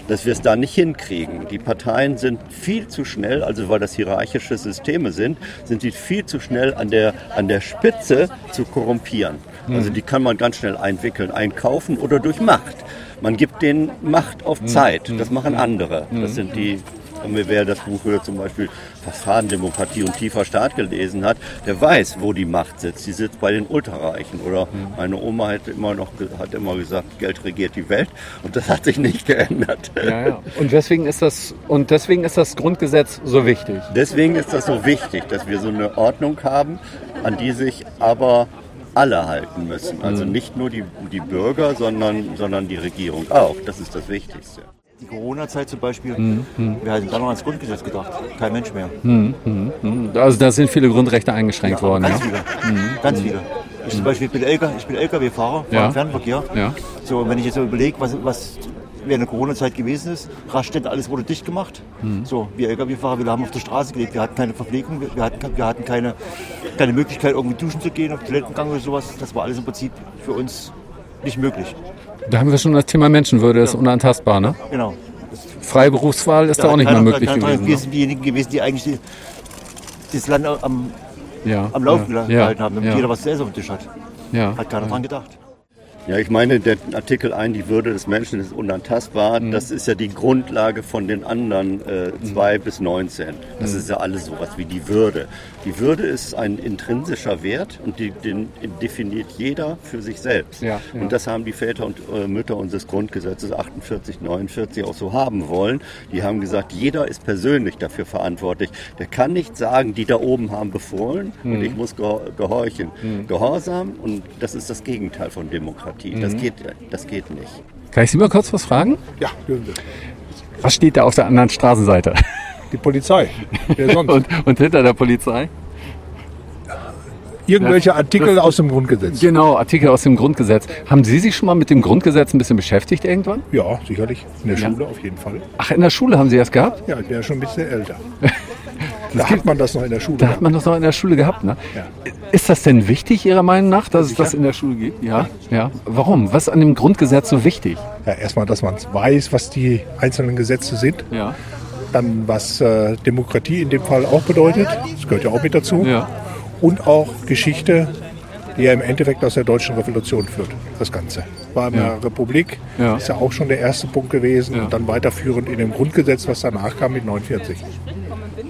dass wir es da nicht hinkriegen. Die Parteien sind viel zu schnell, also weil das hierarchische Systeme sind, sind sie viel zu schnell an der, an der Spitze zu korrumpieren. Also die kann man ganz schnell einwickeln, einkaufen oder durch Macht. Man gibt denen Macht auf Zeit. Das machen andere. Das sind die, wer das Buch hier zum Beispiel Fassadendemokratie und tiefer Staat gelesen hat, der weiß, wo die Macht sitzt. Die sitzt bei den Ultrareichen. Oder meine Oma hat immer noch hat immer gesagt, Geld regiert die Welt. Und das hat sich nicht geändert.
Ja, ja. Und deswegen ist das und deswegen ist das Grundgesetz so wichtig.
Deswegen ist das so wichtig, dass wir so eine Ordnung haben, an die sich aber alle halten müssen. Also nicht nur die, die Bürger, sondern, sondern die Regierung auch. Das ist das Wichtigste.
Die Corona-Zeit zum Beispiel,
Mhm.
wir hatten da noch ans Grundgesetz gedacht. Kein Mensch mehr.
Hm, hm, hm. Also da sind viele Grundrechte eingeschränkt worden.
Ganz
Ja?
viele.
Mhm.
Ganz viele. Ich zum Beispiel bin, LK, ich bin LKW-Fahrer, fahre
Ja.
Fernverkehr.
Ja.
So, und wenn ich jetzt so überlege, was, was während der Corona-Zeit gewesen ist, Raststätte, alles wurde dicht gemacht.
Mhm.
So, wir LKW-Fahrer, wir haben auf der Straße gelebt. Wir hatten keine Verpflegung, wir, wir hatten, wir hatten keine, keine Möglichkeit, irgendwie duschen zu gehen, auf Toilettengang oder sowas. Das war alles im Prinzip für uns nicht möglich.
Da haben wir schon das Thema Menschenwürde, ist unantastbar, ne?
Genau.
Freie Berufswahl ist da auch nicht mehr möglich gewesen.
Wir
Ne?
sind diejenigen gewesen, die eigentlich das Land am,
Ja,
am Laufen
ja,
gehalten haben, damit
ja.
jeder was zu essen auf dem Tisch hat.
Ja,
Hat keiner
ja.
dran gedacht.
Ja, ich meine, der Artikel 1, die Würde des Menschen ist unantastbar.
Mhm.
Das ist ja die Grundlage von den anderen äh, 2 bis 19. Das
Mhm.
ist ja alles sowas wie die Würde. Die Würde ist ein intrinsischer Wert und die, den definiert jeder für sich selbst.
Ja, ja.
Und das haben die Väter und äh, Mütter unseres Grundgesetzes 48, 49 auch so haben wollen. Die haben gesagt, jeder ist persönlich dafür verantwortlich. Der kann nicht sagen, die da oben haben befohlen und
Mhm.
ich muss gehor- gehorchen.
Mhm.
Gehorsam und das ist das Gegenteil von Demokratie. Das,
Mhm.
geht, das geht nicht.
Kann ich Sie mal kurz was fragen?
Ja, dürfen Sie.
Was steht da auf der anderen Straßenseite?
Die Polizei. Wer sonst?
und, und hinter der Polizei?
Irgendwelche Artikel
das-
aus dem Grundgesetz.
Genau, Artikel aus dem Grundgesetz. Haben Sie sich schon mal mit dem Grundgesetz ein bisschen beschäftigt irgendwann?
Ja, sicherlich. In der
Ja.
Schule auf jeden Fall.
Ach, in der Schule haben Sie das gehabt?
Ja, ich bin ja schon ein bisschen älter. da hat man das noch in der Schule.
Da hat man das noch in der Schule gehabt, ne?
Ja.
Ist das denn wichtig, Ihrer Meinung nach, dass es das in der Schule gibt? Ja. ja. Warum? Was ist an dem Grundgesetz so wichtig?
Ja, erstmal, dass man weiß, was die einzelnen Gesetze sind.
Ja.
Dann, was äh, Demokratie in dem Fall auch bedeutet. Das gehört ja auch mit dazu.
Ja.
Und auch Geschichte, die ja im Endeffekt aus der deutschen Revolution führt. Das Ganze. War in
Ja.
der Republik,
Ja.
ist ja auch schon der erste Punkt gewesen.
Ja.
Und dann weiterführend in dem Grundgesetz, was danach kam mit 49.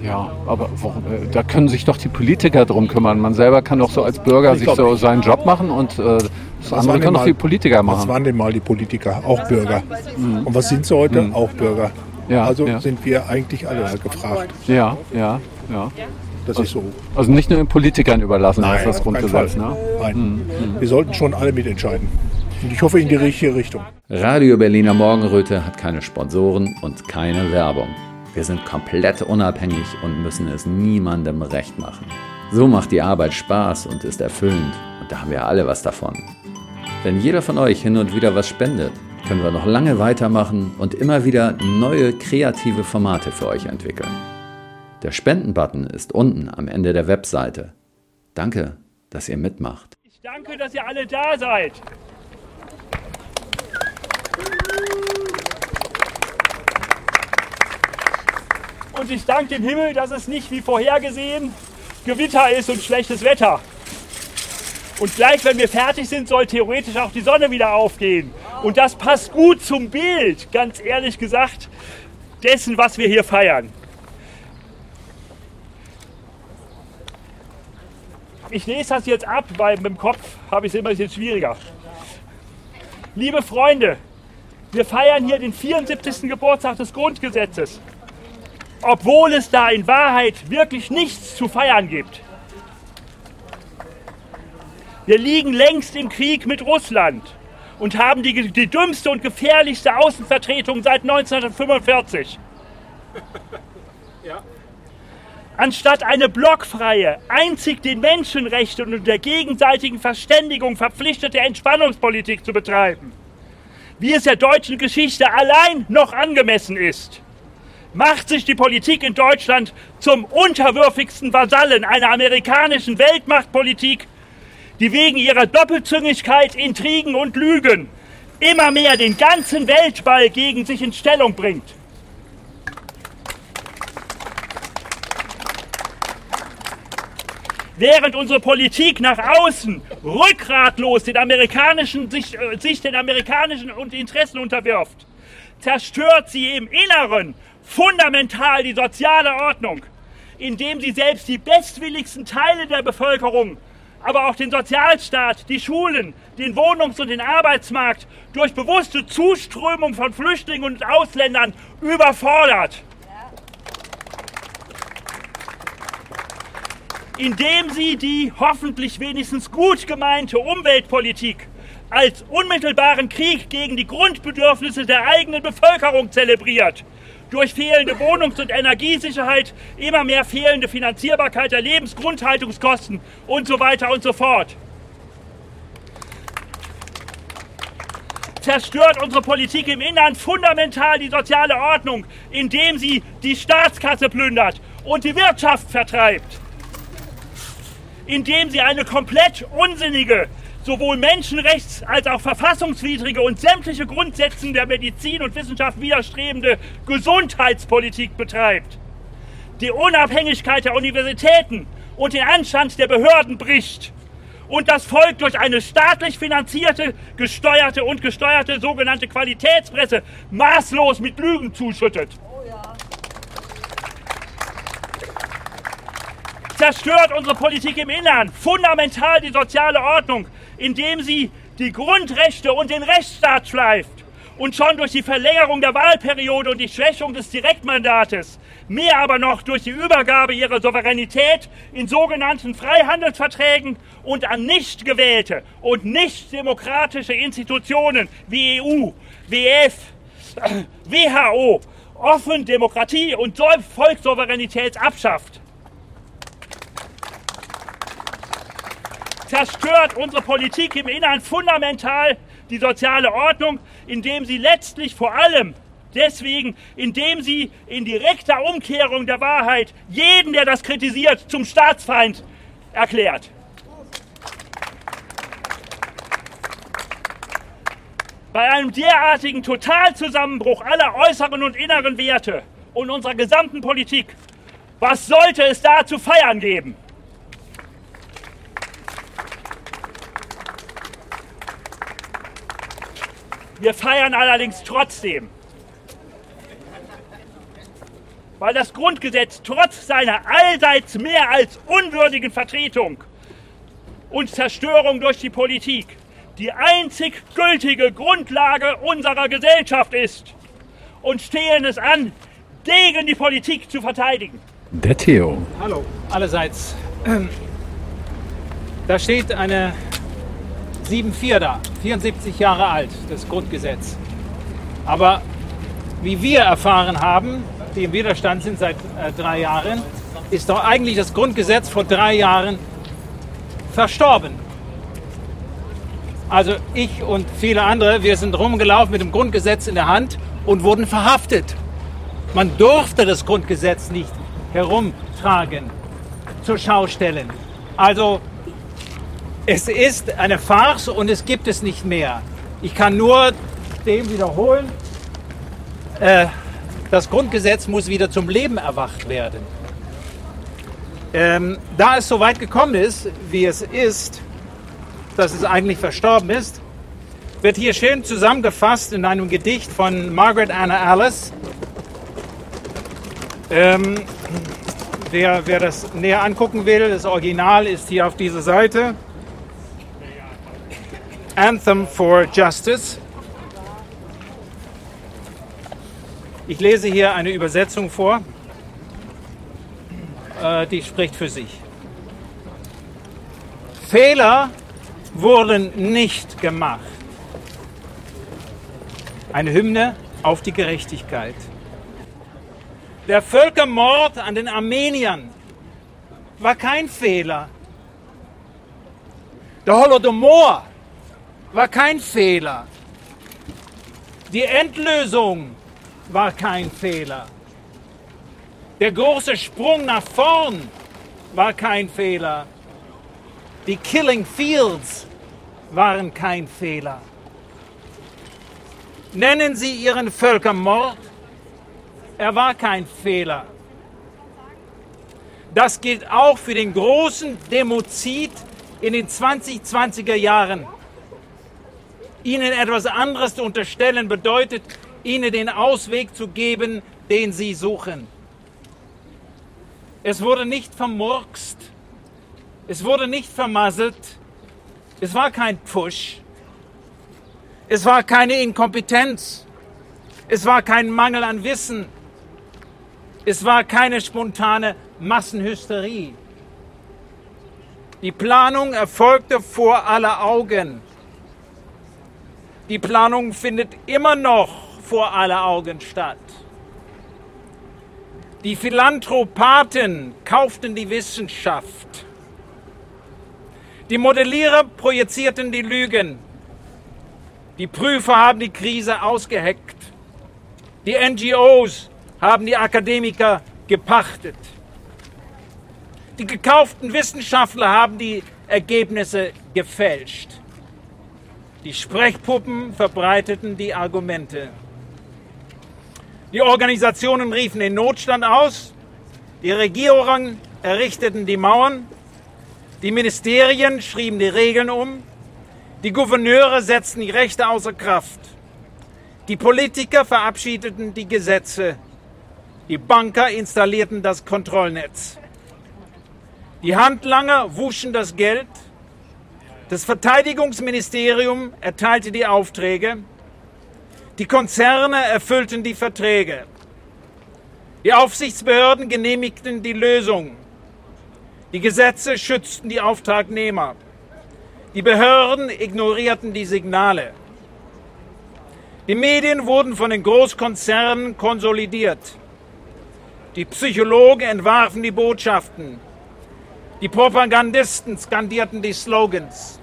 Ja, aber äh, da können sich doch die Politiker drum kümmern. Man selber kann doch so als Bürger
Ich
sich so
nicht.
seinen Job machen und äh, das
Was
andere können doch die Politiker
Was
machen.
waren denn mal die Politiker? Auch Bürger. Und was sind sie heute?
Mhm.
Auch Bürger.
Ja,
also sind wir eigentlich alle gefragt.
Ja, ja, ja.
Das
also,
ist so.
Also nicht nur den Politikern überlassen, das ist das Grundgesetz.
Fall.
Ne?
Nein. Wir sollten schon alle mitentscheiden. Und ich hoffe in die richtige Richtung.
Radio Berliner Morgenröte hat keine Sponsoren und keine Werbung. Wir sind komplett unabhängig und müssen es niemandem recht machen. So macht die Arbeit Spaß und ist erfüllend und da haben wir alle was davon. Wenn jeder von euch hin und wieder was spendet, können wir noch lange weitermachen und immer wieder neue kreative Formate für euch entwickeln. Der Spendenbutton ist unten am Ende der Webseite. Danke, dass ihr mitmacht.
Danke, dass ihr alle da seid. Und ich danke dem Himmel, dass es nicht wie vorhergesehen Gewitter ist und schlechtes Wetter. Und gleich, wenn wir fertig sind, soll theoretisch auch die Sonne wieder aufgehen. Und das passt gut zum Bild, ganz ehrlich gesagt, dessen, was wir hier feiern. Ich lese das jetzt ab, weil mit dem Kopf habe ich es immer ein bisschen schwieriger. Liebe Freunde, wir feiern hier den 74. Geburtstag des Grundgesetzes. Obwohl es da in Wahrheit wirklich nichts zu feiern gibt. Wir liegen längst im Krieg mit Russland und haben die, die dümmste und gefährlichste Außenvertretung seit 1945. Anstatt eine blockfreie, einzig den Menschenrechten und der gegenseitigen Verständigung verpflichtete Entspannungspolitik zu betreiben, wie es der deutschen Geschichte allein noch angemessen ist, macht sich die Politik in Deutschland zum unterwürfigsten Vasallen einer amerikanischen Weltmachtpolitik, die wegen ihrer Doppelzüngigkeit, Intrigen und Lügen immer mehr den ganzen Weltball gegen sich in Stellung bringt. Während unsere Politik nach außen rückgratlos den amerikanischen, sich, äh, sich den amerikanischen Interessen unterwirft, zerstört sie im Inneren fundamental die soziale Ordnung, indem sie selbst die bestwilligsten Teile der Bevölkerung, aber auch den Sozialstaat, die Schulen, den Wohnungs- und den Arbeitsmarkt durch bewusste Zuströmung von Flüchtlingen und Ausländern überfordert. Indem sie die hoffentlich wenigstens gut gemeinte Umweltpolitik als unmittelbaren Krieg gegen die Grundbedürfnisse der eigenen Bevölkerung zelebriert. Durch fehlende Wohnungs- und Energiesicherheit, immer mehr fehlende Finanzierbarkeit der Lebensgrundhaltungskosten und so weiter und so fort. Zerstört unsere Politik im Inland fundamental die soziale Ordnung, indem sie die Staatskasse plündert und die Wirtschaft vertreibt. Indem sie eine komplett unsinnige, sowohl menschenrechts- als auch verfassungswidrige und sämtliche Grundsätzen der Medizin und Wissenschaft widerstrebende Gesundheitspolitik betreibt, die Unabhängigkeit der Universitäten und den Anstand der Behörden bricht und das Volk durch eine staatlich finanzierte, gesteuerte und gesteuerte sogenannte Qualitätspresse maßlos mit Lügen zuschüttet. Zerstört unsere Politik im Innern fundamental die soziale Ordnung, indem sie die Grundrechte und den Rechtsstaat schleift und schon durch die Verlängerung der Wahlperiode und die Schwächung des Direktmandates, mehr aber noch durch die Übergabe ihrer Souveränität in sogenannten Freihandelsverträgen und an nicht gewählte und nicht demokratische Institutionen wie EU, WF, WHO offen Demokratie und Volkssouveränität abschafft. Zerstört unsere Politik im Innern fundamental die soziale Ordnung, indem sie letztlich vor allem deswegen, indem sie in direkter Umkehrung der Wahrheit jeden, der das kritisiert, zum Staatsfeind erklärt. Bei einem derartigen Totalzusammenbruch aller äußeren und inneren Werte und unserer gesamten Politik, was sollte es da zu feiern geben? Wir feiern allerdings trotzdem. Weil das Grundgesetz trotz seiner allseits mehr als unwürdigen Vertretung und Zerstörung durch die Politik die einzig gültige Grundlage unserer Gesellschaft ist und stehen es an, gegen die Politik zu verteidigen.
Der Theo.
Hallo, allerseits. Da steht eine 7.4 da, 74 Jahre alt, das Grundgesetz. Aber wie wir erfahren haben, die im Widerstand sind seit äh, drei Jahren, ist doch eigentlich das Grundgesetz vor drei Jahren verstorben. Also ich und viele andere, wir sind rumgelaufen mit dem Grundgesetz in der Hand und wurden verhaftet. Man durfte das Grundgesetz nicht herumtragen, zur Schau stellen. Also es ist eine Farce und es gibt es nicht mehr. Ich kann nur dem wiederholen, äh, das Grundgesetz muss wieder zum Leben erwacht werden. Ähm, da es so weit gekommen ist, wie es ist, dass es eigentlich verstorben ist, wird hier schön zusammengefasst in einem Gedicht von Margaret Anna Alice. Ähm, wer, wer das näher angucken will, das Original ist hier auf dieser Seite. Anthem for Justice. Ich lese hier eine Übersetzung vor, äh, die spricht für sich. Fehler wurden nicht gemacht. Eine Hymne auf die Gerechtigkeit. Der Völkermord an den Armeniern war kein Fehler. Der Holodomor war kein Fehler. Die Endlösung war kein Fehler. Der große Sprung nach vorn war kein Fehler. Die Killing Fields waren kein Fehler. Nennen Sie Ihren Völkermord, er war kein Fehler. Das gilt auch für den großen Demozid in den 2020er Jahren. Ihnen etwas anderes zu unterstellen bedeutet, Ihnen den Ausweg zu geben, den Sie suchen. Es wurde nicht vermurkst, es wurde nicht vermasselt, es war kein Pfusch, es war keine Inkompetenz, es war kein Mangel an Wissen, es war keine spontane Massenhysterie. Die Planung erfolgte vor aller Augen. Die Planung findet immer noch vor aller Augen statt. Die Philanthropaten kauften die Wissenschaft. Die Modellierer projizierten die Lügen. Die Prüfer haben die Krise ausgeheckt. Die NGOs haben die Akademiker gepachtet. Die gekauften Wissenschaftler haben die Ergebnisse gefälscht. Die Sprechpuppen verbreiteten die Argumente. Die Organisationen riefen den Notstand aus. Die Regierungen errichteten die Mauern. Die Ministerien schrieben die Regeln um. Die Gouverneure setzten die Rechte außer Kraft. Die Politiker verabschiedeten die Gesetze. Die Banker installierten das Kontrollnetz. Die Handlanger wuschen das Geld. Das Verteidigungsministerium erteilte die Aufträge. Die Konzerne erfüllten die Verträge. Die Aufsichtsbehörden genehmigten die Lösung. Die Gesetze schützten die Auftragnehmer. Die Behörden ignorierten die Signale. Die Medien wurden von den Großkonzernen konsolidiert. Die Psychologen entwarfen die Botschaften. Die Propagandisten skandierten die Slogans.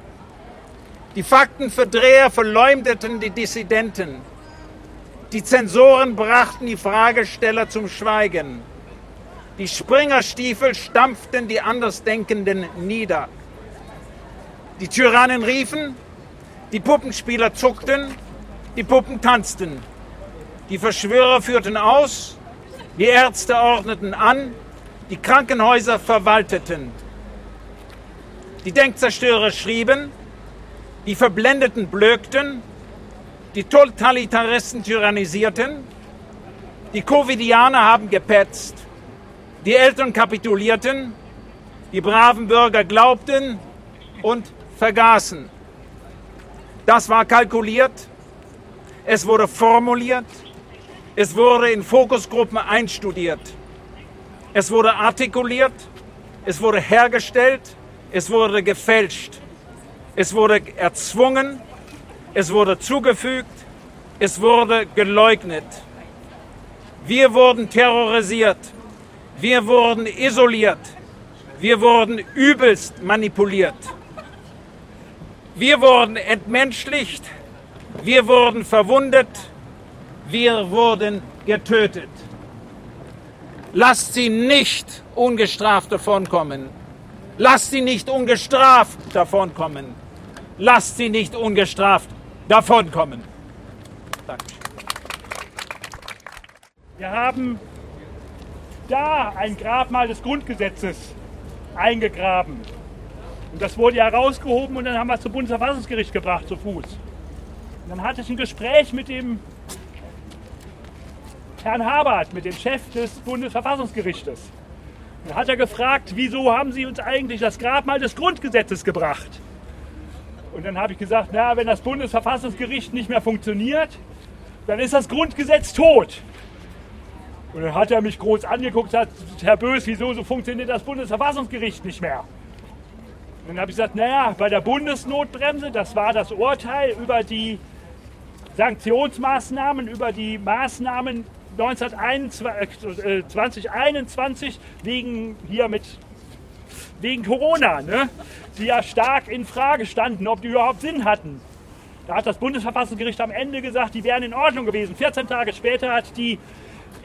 Die Faktenverdreher verleumdeten die Dissidenten. Die Zensoren brachten die Fragesteller zum Schweigen. Die Springerstiefel stampften die Andersdenkenden nieder. Die Tyrannen riefen, die Puppenspieler zuckten, die Puppen tanzten. Die Verschwörer führten aus, die Ärzte ordneten an, die Krankenhäuser verwalteten. Die Denkzerstörer schrieben, die Verblendeten blökten, die Totalitaristen tyrannisierten, die Covidianer haben gepetzt, die Eltern kapitulierten, die braven Bürger glaubten und vergaßen. Das war kalkuliert, es wurde formuliert, es wurde in Fokusgruppen einstudiert, es wurde artikuliert, es wurde hergestellt, es wurde gefälscht. Es wurde erzwungen. Es wurde zugefügt. Es wurde geleugnet. Wir wurden terrorisiert. Wir wurden isoliert. Wir wurden übelst manipuliert. Wir wurden entmenschlicht. Wir wurden verwundet. Wir wurden getötet. Lasst sie nicht ungestraft davonkommen. Lasst sie nicht ungestraft davonkommen. Lasst sie nicht ungestraft davonkommen. Dankeschön.
Wir haben da ein Grabmal des Grundgesetzes eingegraben. Und das wurde ja rausgehoben und dann haben wir es zum Bundesverfassungsgericht gebracht, zu Fuß. Und dann hatte ich ein Gespräch mit dem Herrn Habert, mit dem Chef des Bundesverfassungsgerichtes. Dann hat er gefragt, wieso haben Sie uns eigentlich das Grabmal des Grundgesetzes gebracht? Und dann habe ich gesagt, na, wenn das Bundesverfassungsgericht nicht mehr funktioniert, dann ist das Grundgesetz tot. Und dann hat er mich groß angeguckt und gesagt, Herr Bös, wieso so funktioniert das Bundesverfassungsgericht nicht mehr? Und dann habe ich gesagt, naja, bei der Bundesnotbremse, das war das Urteil über die Sanktionsmaßnahmen, über die Maßnahmen 2021 äh, wegen hier mit wegen Corona, ne, die ja stark in Frage standen, ob die überhaupt Sinn hatten. Da hat das Bundesverfassungsgericht am Ende gesagt, die wären in Ordnung gewesen. 14 Tage später hat die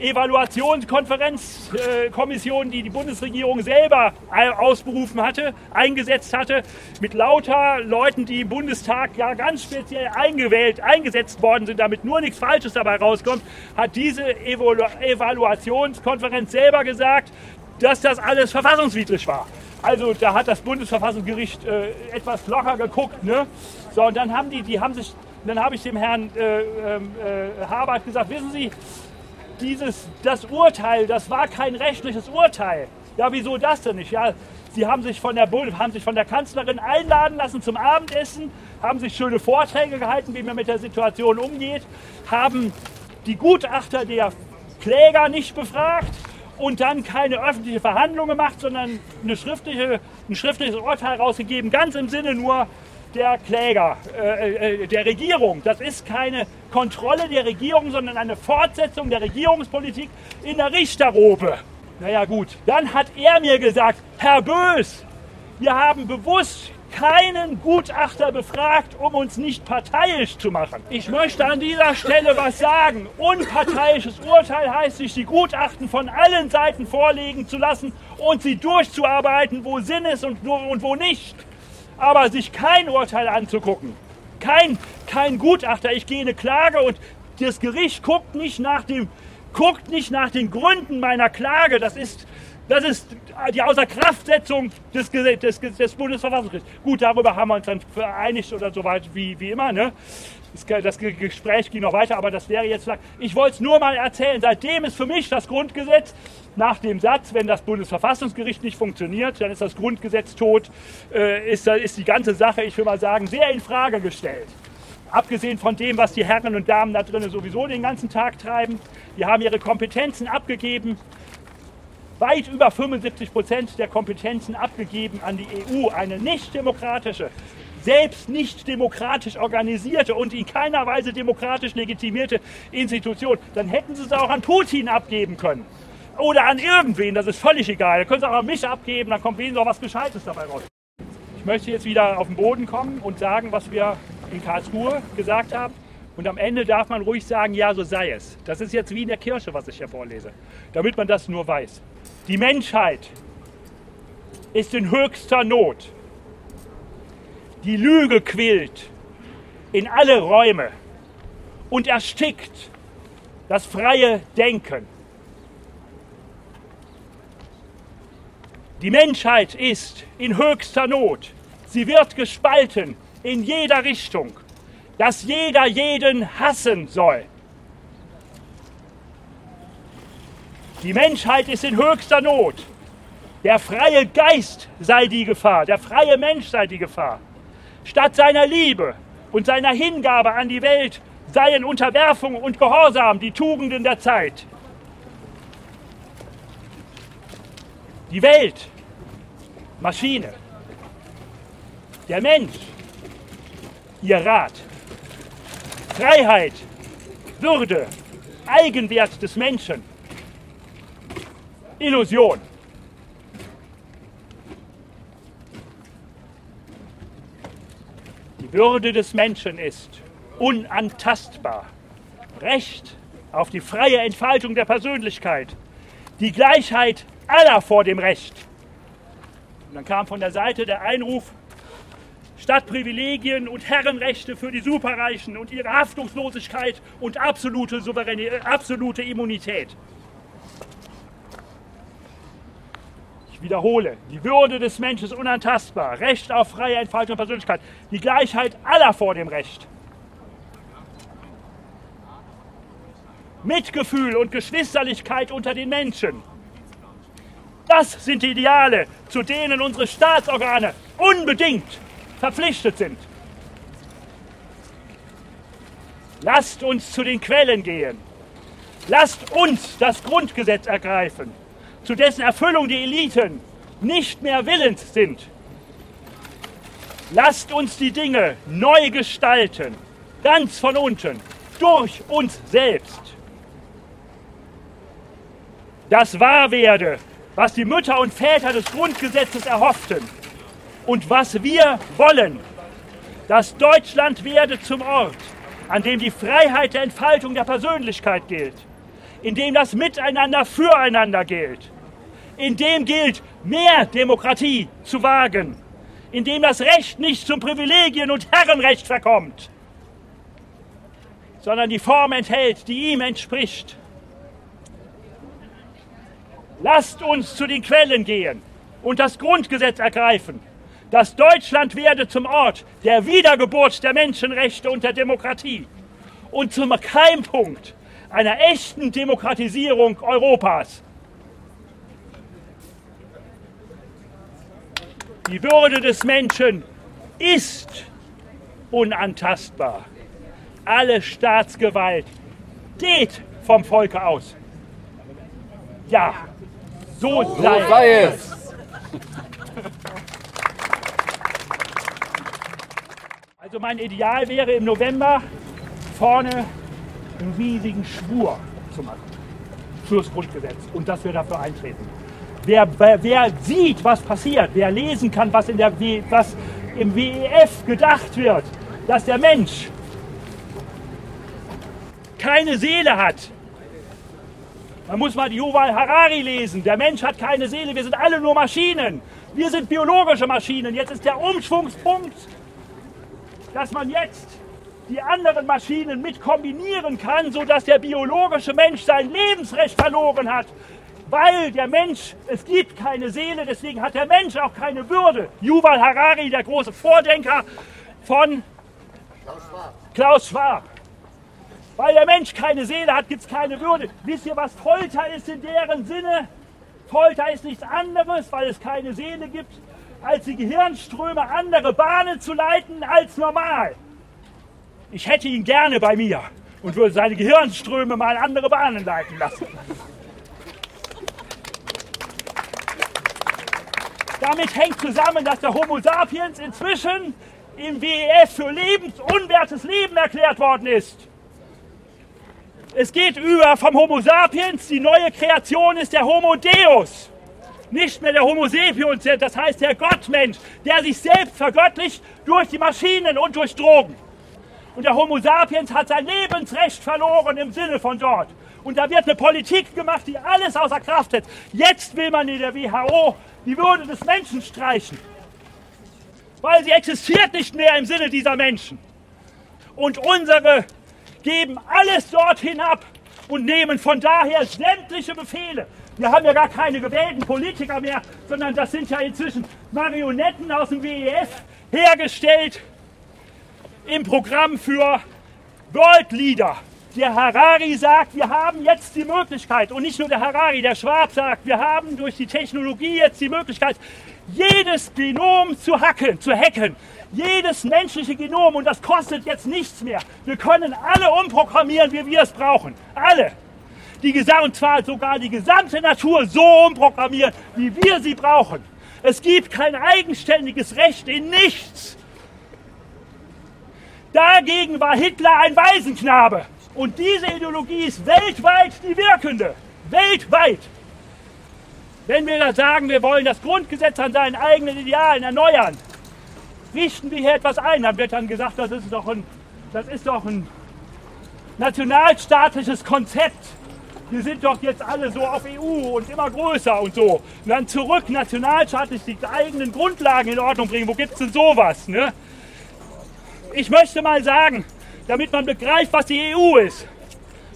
Evaluationskonferenzkommission, äh, die die Bundesregierung selber ausberufen hatte, eingesetzt hatte, mit lauter Leuten, die im Bundestag ja ganz speziell eingewählt, eingesetzt worden sind, damit nur nichts Falsches dabei rauskommt, hat diese Evalu Evaluationskonferenz selber gesagt, dass das alles verfassungswidrig war. Also da hat das Bundesverfassungsgericht äh, etwas locker geguckt. Ne? So, und dann haben die, die haben sich, dann habe ich dem Herrn äh, ähm, äh, Habert gesagt, wissen Sie, dieses, das Urteil, das war kein rechtliches Urteil. Ja, wieso das denn nicht? Ja, Sie haben sich, von der, haben sich von der Kanzlerin einladen lassen zum Abendessen, haben sich schöne Vorträge gehalten, wie man mit der Situation umgeht, haben die Gutachter der Kläger nicht befragt und dann keine öffentliche Verhandlung gemacht, sondern schriftliche, ein schriftliches Urteil rausgegeben, ganz im Sinne nur der Kläger, äh, äh, der Regierung. Das ist keine Kontrolle der Regierung, sondern eine Fortsetzung der Regierungspolitik in der Richterrobe. Naja gut, dann hat er mir gesagt, Herr Bös, wir haben bewusst keinen Gutachter befragt, um uns nicht parteiisch zu machen. Ich möchte an dieser Stelle was sagen. Unparteiisches Urteil heißt, sich die Gutachten von allen Seiten vorlegen zu lassen und sie durchzuarbeiten, wo Sinn ist und, und wo nicht aber sich kein Urteil anzugucken, kein, kein Gutachter, ich gehe eine Klage und das Gericht guckt nicht nach dem, guckt nicht nach den Gründen meiner Klage, das ist, das ist die Außerkraftsetzung des, des, des Bundesverfassungsgerichts. Gut, darüber haben wir uns dann vereinigt oder so weit wie, wie immer. Ne? Das Gespräch ging noch weiter, aber das wäre jetzt. Ich wollte es nur mal erzählen. Seitdem ist für mich das Grundgesetz nach dem Satz, wenn das Bundesverfassungsgericht nicht funktioniert, dann ist das Grundgesetz tot, äh, ist, ist die ganze Sache, ich will mal sagen, sehr in Frage gestellt. Abgesehen von dem, was die Herren und Damen da drinnen sowieso den ganzen Tag treiben. Die haben ihre Kompetenzen abgegeben, weit über 75 Prozent der Kompetenzen abgegeben an die EU, eine nicht demokratische, selbst nicht demokratisch organisierte und in keiner Weise demokratisch legitimierte Institution, dann hätten sie es auch an Putin abgeben können. Oder an irgendwen, das ist völlig egal. Da können sie auch an mich abgeben, dann kommt wenigstens auch was Gescheites dabei raus. Ich möchte jetzt wieder auf den Boden kommen und sagen, was wir in Karlsruhe gesagt haben. Und am Ende darf man ruhig sagen, ja, so sei es. Das ist jetzt wie in der Kirche, was ich hier vorlese, damit man das nur weiß. Die Menschheit ist in höchster Not. Die Lüge quillt in alle Räume und erstickt das freie Denken. Die Menschheit ist in höchster Not. Sie wird gespalten in jeder Richtung, dass jeder jeden hassen soll. Die Menschheit ist in höchster Not. Der freie Geist sei die Gefahr, der freie Mensch sei die Gefahr. Statt seiner Liebe und seiner Hingabe an die Welt seien Unterwerfung und Gehorsam die Tugenden der Zeit. Die Welt, Maschine. Der Mensch, ihr Rat. Freiheit, Würde, Eigenwert des Menschen. Illusion. Würde des Menschen ist unantastbar. Recht auf die freie Entfaltung der Persönlichkeit. Die Gleichheit aller vor dem Recht. Und dann kam von der Seite der Einruf, statt Privilegien und Herrenrechte für die Superreichen und ihre Haftungslosigkeit und absolute, Souveränität, absolute Immunität. Ich wiederhole, die Würde des Menschen ist unantastbar. Recht auf freie Entfaltung und Persönlichkeit. Die Gleichheit aller vor dem Recht. Mitgefühl und Geschwisterlichkeit unter den Menschen. Das sind die Ideale, zu denen unsere Staatsorgane unbedingt verpflichtet sind. Lasst uns zu den Quellen gehen. Lasst uns das Grundgesetz ergreifen zu dessen Erfüllung die Eliten nicht mehr willens sind. Lasst uns die Dinge neu gestalten, ganz von unten, durch uns selbst. Das wahr werde, was die Mütter und Väter des Grundgesetzes erhofften und was wir wollen. dass Deutschland werde zum Ort, an dem die Freiheit der Entfaltung der Persönlichkeit gilt in dem das Miteinander füreinander gilt, in dem gilt, mehr Demokratie zu wagen, in dem das Recht nicht zum Privilegien- und Herrenrecht verkommt, sondern die Form enthält, die ihm entspricht. Lasst uns zu den Quellen gehen und das Grundgesetz ergreifen. Das Deutschland werde zum Ort der Wiedergeburt der Menschenrechte und der Demokratie und zum Keimpunkt einer echten Demokratisierung Europas. Die Würde des Menschen ist unantastbar. Alle Staatsgewalt geht vom Volke aus. Ja, so, so sei, sei es. Also mein Ideal wäre im November vorne einen riesigen Schwur zu machen fürs Grundgesetz und dass wir dafür eintreten. Wer, wer, wer, sieht, was passiert, wer lesen kann, was, in der, was im WEF gedacht wird, dass der Mensch keine Seele hat. Man muss mal die Yuval Harari lesen. Der Mensch hat keine Seele, wir sind alle nur Maschinen. Wir sind biologische Maschinen. Jetzt ist der Umschwungspunkt, dass man jetzt die anderen Maschinen mit kombinieren kann, sodass der biologische Mensch sein Lebensrecht verloren hat. Weil der Mensch, es gibt keine Seele, deswegen hat der Mensch auch keine Würde. Yuval Harari, der große Vordenker von Klaus Schwab. Klaus Schwab. Weil der Mensch keine Seele hat, gibt es keine Würde. Wisst ihr, was Folter ist in deren Sinne? Folter ist nichts anderes, weil es keine Seele gibt, als die Gehirnströme andere Bahnen zu leiten als normal. Ich hätte ihn gerne bei mir und würde seine Gehirnströme mal andere Bahnen leiten lassen. Damit hängt zusammen, dass der Homo sapiens inzwischen im WEF für lebensunwertes Leben erklärt worden ist. Es geht über vom Homo sapiens, die neue Kreation ist der Homo Deus. Nicht mehr der Homo sapiens, das heißt der Gottmensch, der sich selbst vergöttlicht durch die Maschinen und durch Drogen. Und der Homo sapiens hat sein Lebensrecht verloren im Sinne von dort. Und da wird eine Politik gemacht, die alles außer Kraft setzt. Jetzt will man in der WHO die Würde des Menschen streichen. Weil sie existiert nicht mehr im Sinne dieser Menschen. Und unsere geben alles dorthin ab und nehmen von daher sämtliche Befehle. Wir haben ja gar keine gewählten Politiker mehr, sondern das sind ja inzwischen Marionetten aus dem WEF hergestellt im Programm für World Leader. Der Harari sagt, wir haben jetzt die Möglichkeit, und nicht nur der Harari, der Schwab sagt, wir haben durch die Technologie jetzt die Möglichkeit, jedes Genom zu hacken, zu hacken jedes menschliche Genom und das kostet jetzt nichts mehr. Wir können alle umprogrammieren, wie wir es brauchen. Alle. Die, und zwar sogar die gesamte Natur so umprogrammieren, wie wir sie brauchen. Es gibt kein eigenständiges Recht in nichts. Dagegen war Hitler ein Waisenknabe. Und diese Ideologie ist weltweit die wirkende. Weltweit. Wenn wir da sagen, wir wollen das Grundgesetz an seinen eigenen Idealen erneuern, richten wir hier etwas ein. Dann wird dann gesagt, das ist doch ein, das ist doch ein nationalstaatliches Konzept. Wir sind doch jetzt alle so auf EU und immer größer und so. Und dann zurück nationalstaatlich die eigenen Grundlagen in Ordnung bringen. Wo gibt es denn sowas? Ne? Ich möchte mal sagen, damit man begreift, was die EU ist.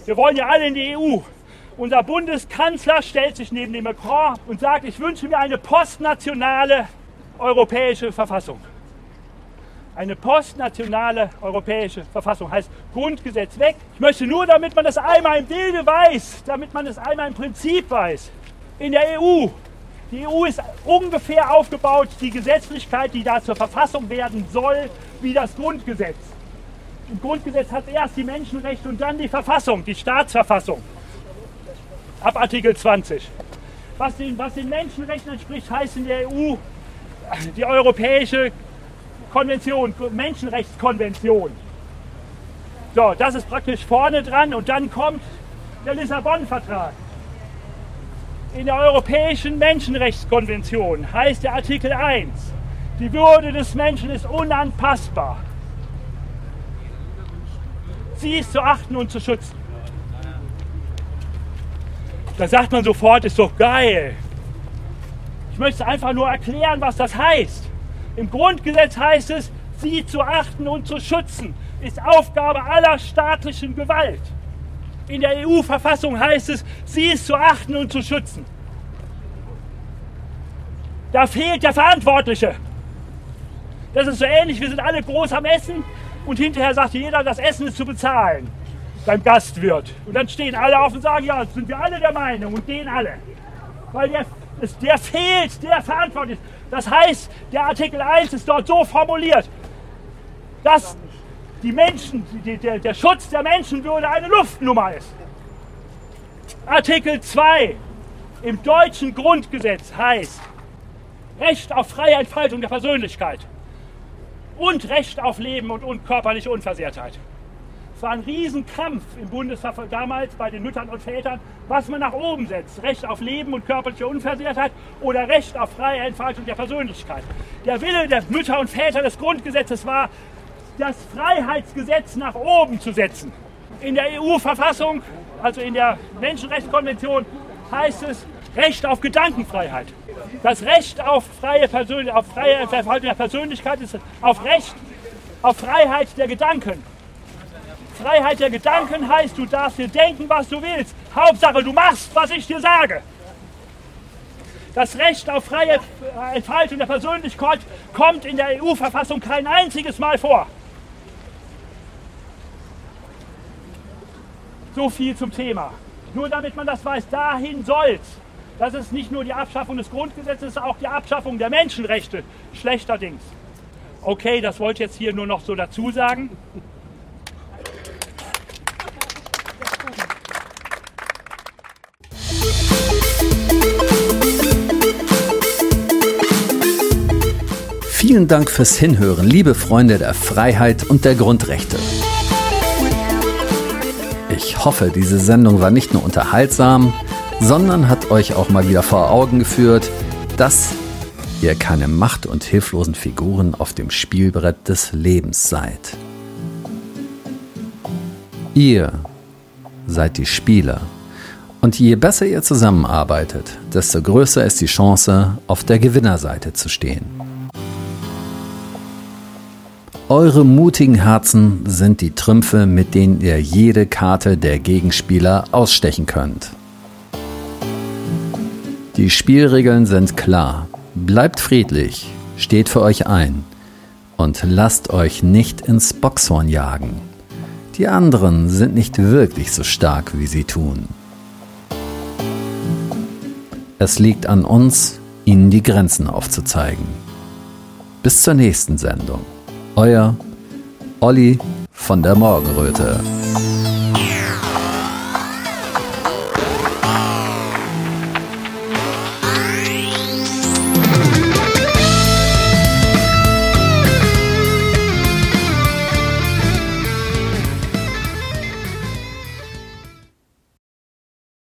Wir wollen ja alle in die EU. Unser Bundeskanzler stellt sich neben dem Macron und sagt, ich wünsche mir eine postnationale europäische Verfassung. Eine postnationale europäische Verfassung heißt Grundgesetz weg. Ich möchte nur, damit man das einmal im Bilde weiß, damit man das einmal im Prinzip weiß. In der EU, die EU ist ungefähr aufgebaut, die Gesetzlichkeit, die da zur Verfassung werden soll, wie das Grundgesetz. Im Grundgesetz hat erst die Menschenrechte und dann die Verfassung, die Staatsverfassung. Ab Artikel 20. Was den, was den Menschenrechten entspricht, heißt in der EU die europäische Konvention, Menschenrechtskonvention. So, das ist praktisch vorne dran und dann kommt der Lissabon-Vertrag. In der Europäischen Menschenrechtskonvention heißt der Artikel 1, die Würde des Menschen ist unanpassbar. Sie ist zu achten und zu schützen. Da sagt man sofort, ist doch geil. Ich möchte einfach nur erklären, was das heißt. Im Grundgesetz heißt es, sie zu achten und zu schützen, ist Aufgabe aller staatlichen Gewalt. In der EU-Verfassung heißt es, sie ist zu achten und zu schützen. Da fehlt der Verantwortliche. Das ist so ähnlich, wir sind alle groß am Essen und hinterher sagt jeder, das Essen ist zu bezahlen beim Gastwirt. Und dann stehen alle auf und sagen, ja, sind wir alle der Meinung und den alle. Weil der, der fehlt, der verantwortlich ist. Das heißt, der Artikel 1 ist dort so formuliert, dass die Menschen, die, der, der Schutz der Menschenwürde eine Luftnummer ist. Artikel 2 im deutschen Grundgesetz heißt Recht auf freie Entfaltung der Persönlichkeit und Recht auf Leben und, und körperliche Unversehrtheit. Es war ein Riesenkampf im Bundesverfahren damals bei den Müttern und Vätern, was man nach oben setzt. Recht auf Leben und körperliche Unversehrtheit oder Recht auf freie Entfaltung der Persönlichkeit. Der Wille der Mütter und Väter des Grundgesetzes war, das Freiheitsgesetz nach oben zu setzen. In der EU-Verfassung, also in der Menschenrechtskonvention, heißt es Recht auf Gedankenfreiheit. Das Recht auf freie, Persön auf freie Entfaltung der Persönlichkeit ist auf Recht auf Freiheit der Gedanken. Freiheit der Gedanken heißt, du darfst dir denken, was du willst. Hauptsache, du machst, was ich dir sage. Das Recht auf freie Entfaltung der Persönlichkeit kommt in der EU-Verfassung kein einziges Mal vor. So viel zum Thema. Nur damit man das weiß, dahin soll's. Das ist nicht nur die Abschaffung des Grundgesetzes, auch die Abschaffung der Menschenrechte. Schlechterdings. Okay, das wollte ich jetzt hier nur noch so dazu sagen.
Vielen Dank fürs Hinhören, liebe Freunde der Freiheit und der Grundrechte. Ich hoffe, diese Sendung war nicht nur unterhaltsam, sondern hat euch auch mal wieder vor Augen geführt, dass ihr keine macht- und hilflosen Figuren auf dem Spielbrett des Lebens seid. Ihr seid die Spieler. Und je besser ihr zusammenarbeitet, desto größer ist die Chance, auf der Gewinnerseite zu stehen. Eure mutigen Herzen sind die Trümpfe, mit denen ihr jede Karte der Gegenspieler ausstechen könnt. Die Spielregeln sind klar. Bleibt friedlich, steht für euch ein und lasst euch nicht ins Boxhorn jagen. Die anderen sind nicht wirklich so stark, wie sie tun. Es liegt an uns, ihnen die Grenzen aufzuzeigen. Bis zur nächsten Sendung. Euer Olli von der Morgenröte.